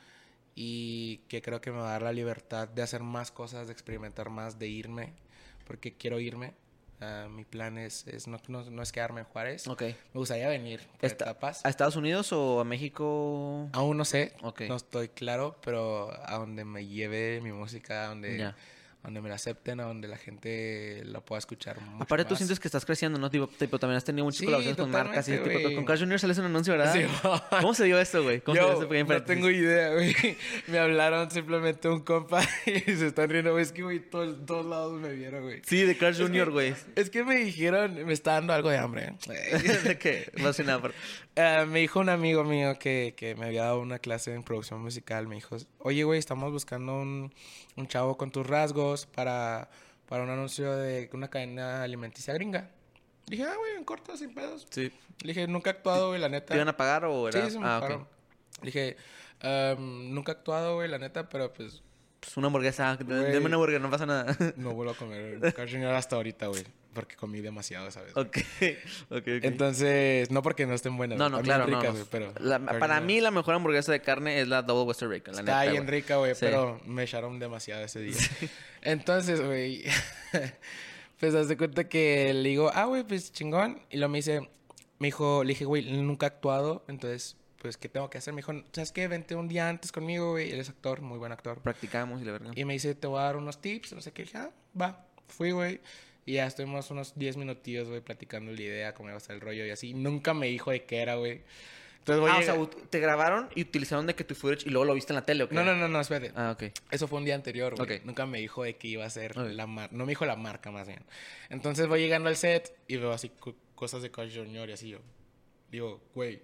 y que creo que me va a dar la libertad de hacer más cosas, de experimentar más, de irme, porque quiero irme. Ah, mi plan es, es no, no, no es quedarme en Juárez. Ok. Me gustaría venir por Esta- etapas. ¿A Estados Unidos o a México? Aún no sé, Ok. no estoy claro, pero a donde me lleve mi música, a donde. Donde me la acepten, a donde la gente la pueda escuchar mucho Aparte, tú más. sientes que estás creciendo, ¿no? Tipo, tipo, también has tenido muchas Sí, colaboraciones con marcas y tipo, con Carl Jr. sales un anuncio, ¿verdad? Sí, ¿Cómo se dio esto, güey? ¿Cómo se dio Yo este no tengo idea, güey. (laughs) Me hablaron simplemente un compa (laughs) y se están riendo, güey. Es que, güey, todos, todos lados me vieron, güey. Sí, de Carl Jr., güey. Es que me dijeron, me está dando algo de hambre. (laughs) ¿De qué? Más que nada, pero- Eh, me dijo un amigo mío que, que me había dado una clase en producción musical. Me dijo, oye, güey, estamos buscando un, un chavo con tus rasgos para, para un anuncio de una cadena alimenticia gringa. Dije, ah, güey, en corto, sin pedos. Sí. Le dije, nunca he actuado, güey, la neta. ¿Te iban a pagar o era...? Sí, sí, me ah, dije, "Em, nunca he actuado, güey, la neta, pero pues Pues una hamburguesa. Güey. Deme una hamburguesa, no pasa nada. (laughs) no vuelvo a comer Carl hasta ahorita, güey. Porque comí demasiado, ¿sabes? ok, (laughs) ok, ok. Entonces, no porque no estén buenas. no, no, claro, no. ricas, no. güey, pero La- para mí, la mejor hamburguesa de carne es la Double Western Bacon, la Está neta, bien rica, güey, Sí. pero me echaron demasiado ese día. (laughs) Entonces, güey, pues haz de cuenta que le digo, ah, güey, pues chingón. Y luego me dice, me dijo, le dije, güey, nunca he actuado, entonces, pues, ¿qué tengo que hacer? Me dijo, ¿sabes qué? Vente un día antes conmigo, güey. Él es actor, muy buen actor. Practicamos y la verga. Y me dice, te voy a dar unos tips, no sé qué. dije, ah, va. Fui, güey. Y ya estuvimos unos 10 minutillos, güey, platicando la idea, cómo iba a estar el rollo y así. Nunca me dijo de qué era, güey. Entonces voy Ah, a o sea, ut- te grabaron y utilizaron de que tu footage y luego lo viste en la tele, ¿o qué? No, no, no, no, espérate. Ah, ok. Eso fue un día anterior, güey. Ok. Nunca me dijo de que iba a ser Ok. la marca. No me dijo la marca, más bien. Entonces voy llegando al set y veo así co- cosas de Carl Jr. y así yo. Digo, güey.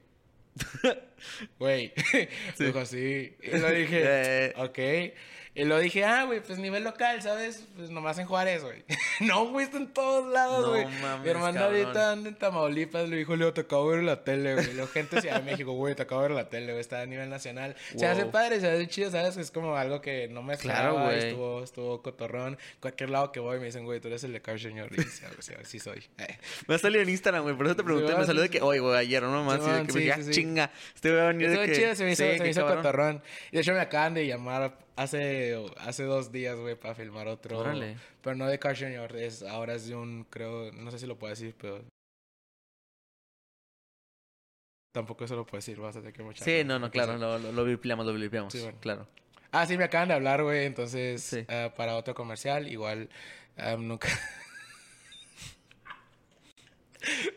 (laughs) Güey. (laughs) Dijo así. Y lo dije, Eh. ok. Y lo dije, ah, güey, pues nivel local, ¿sabes? Pues nomás en Juárez, güey. (laughs) no, güey, está en todos lados, No güey. mames, Mi hermano cabrón. ahorita anda en Tamaulipas, le dijo, Leo, te acabo de ver la tele, güey. La gente Ciudad de México, güey, te acabo de ver la tele, güey. Está a nivel nacional. Se hace padre, se hace chido, ¿sabes? Es como algo que no me Claro, esperaba. güey. Estuvo, estuvo cotorrón. Cualquier lado que voy me dicen, güey, tú eres el de Car Señor. Y sí, sí, sí soy. Eh. (laughs) Me ha salido en Instagram, güey. Por eso te pregunté. Sí, me sí, salió de sí. que, oye, güey, ayer, no más. y de que sí, me dije, sí, ah, sí. chinga. Este va a venir de que... chido, se me hizo, Sí, se me hizo cotorrón. Y de hecho me acaban de llamar hace, hace dos días, güey, para filmar otro. Órale. Pero no de Car Junior, es, ahora es de un, creo, no sé si lo puedo decir, pero... Tampoco eso lo puedo decir, vas a tener que Sí, no, no, claro. Lo, lo, lo vipliamos, lo vipliamos. Sí, bueno. Claro. Ah, sí, me acaban de hablar, güey, entonces, Sí. ah, para otro comercial, igual, ah, nunca... (laughs)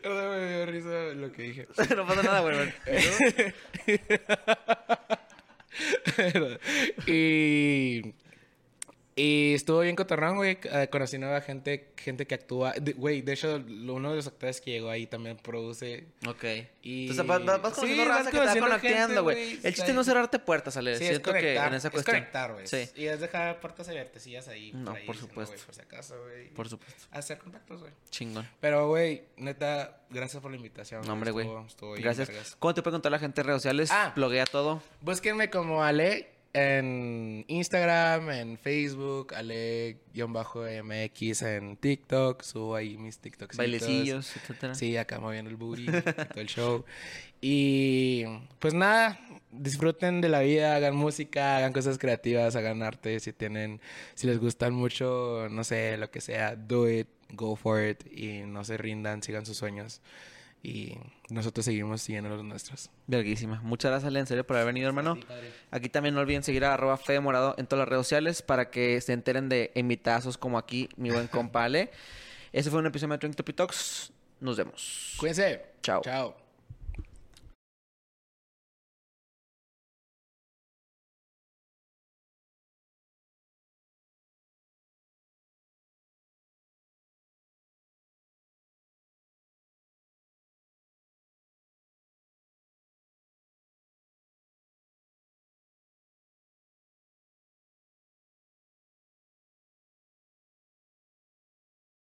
Perdón, me dio risa lo que dije. (laughs) no pasa nada, güey. (laughs) (laughs) y. Y estuvo bien cotorrón, güey. eh, conocí nueva gente, gente que actúa. De- Güey, de hecho, uno de los actores que llegó ahí también produce. Ok. Y- Entonces vas, vas- Sí, conociendo vas raza que te va conectando, güey. El chiste no es cerrarte puertas, Ale. Sí, es Siento que en esa es cuestión. conectar, güey. Sí. Y es dejar puertas abiertecillas ahí. No, ahí por supuesto. por si acaso, güey. Por supuesto. Hacer contactos, güey. Chingón. Pero, güey, neta, gracias por la invitación. No, hombre, güey. Gracias. ¿Cómo te puede contar la gente en redes sociales? Ah. Bloguea todo. Búsquenme como Ale en Instagram, en Facebook, Ale-MX en TikTok. Subo ahí mis TikToks. Bailecillos, etcétera. Sí, acá moviendo el booty, (laughs) todo el show. Y pues nada, disfruten de la vida, hagan música, hagan cosas creativas, hagan arte. Si tienen, si les gustan mucho, no sé, lo que sea, do it, go for it y no se rindan, sigan sus sueños. Y nosotros seguimos siguiendo los nuestros. Verguísima. Muchas gracias, Ale, en serio, por haber venido, hermano. Aquí también no olviden seguir a arroba Fede Morado en todas las redes sociales para que se enteren de invitazos como aquí, mi buen compa Ale. (laughs) Ese fue un episodio de Trink Topic Talks. Nos vemos. Cuídense. Chao. Chao.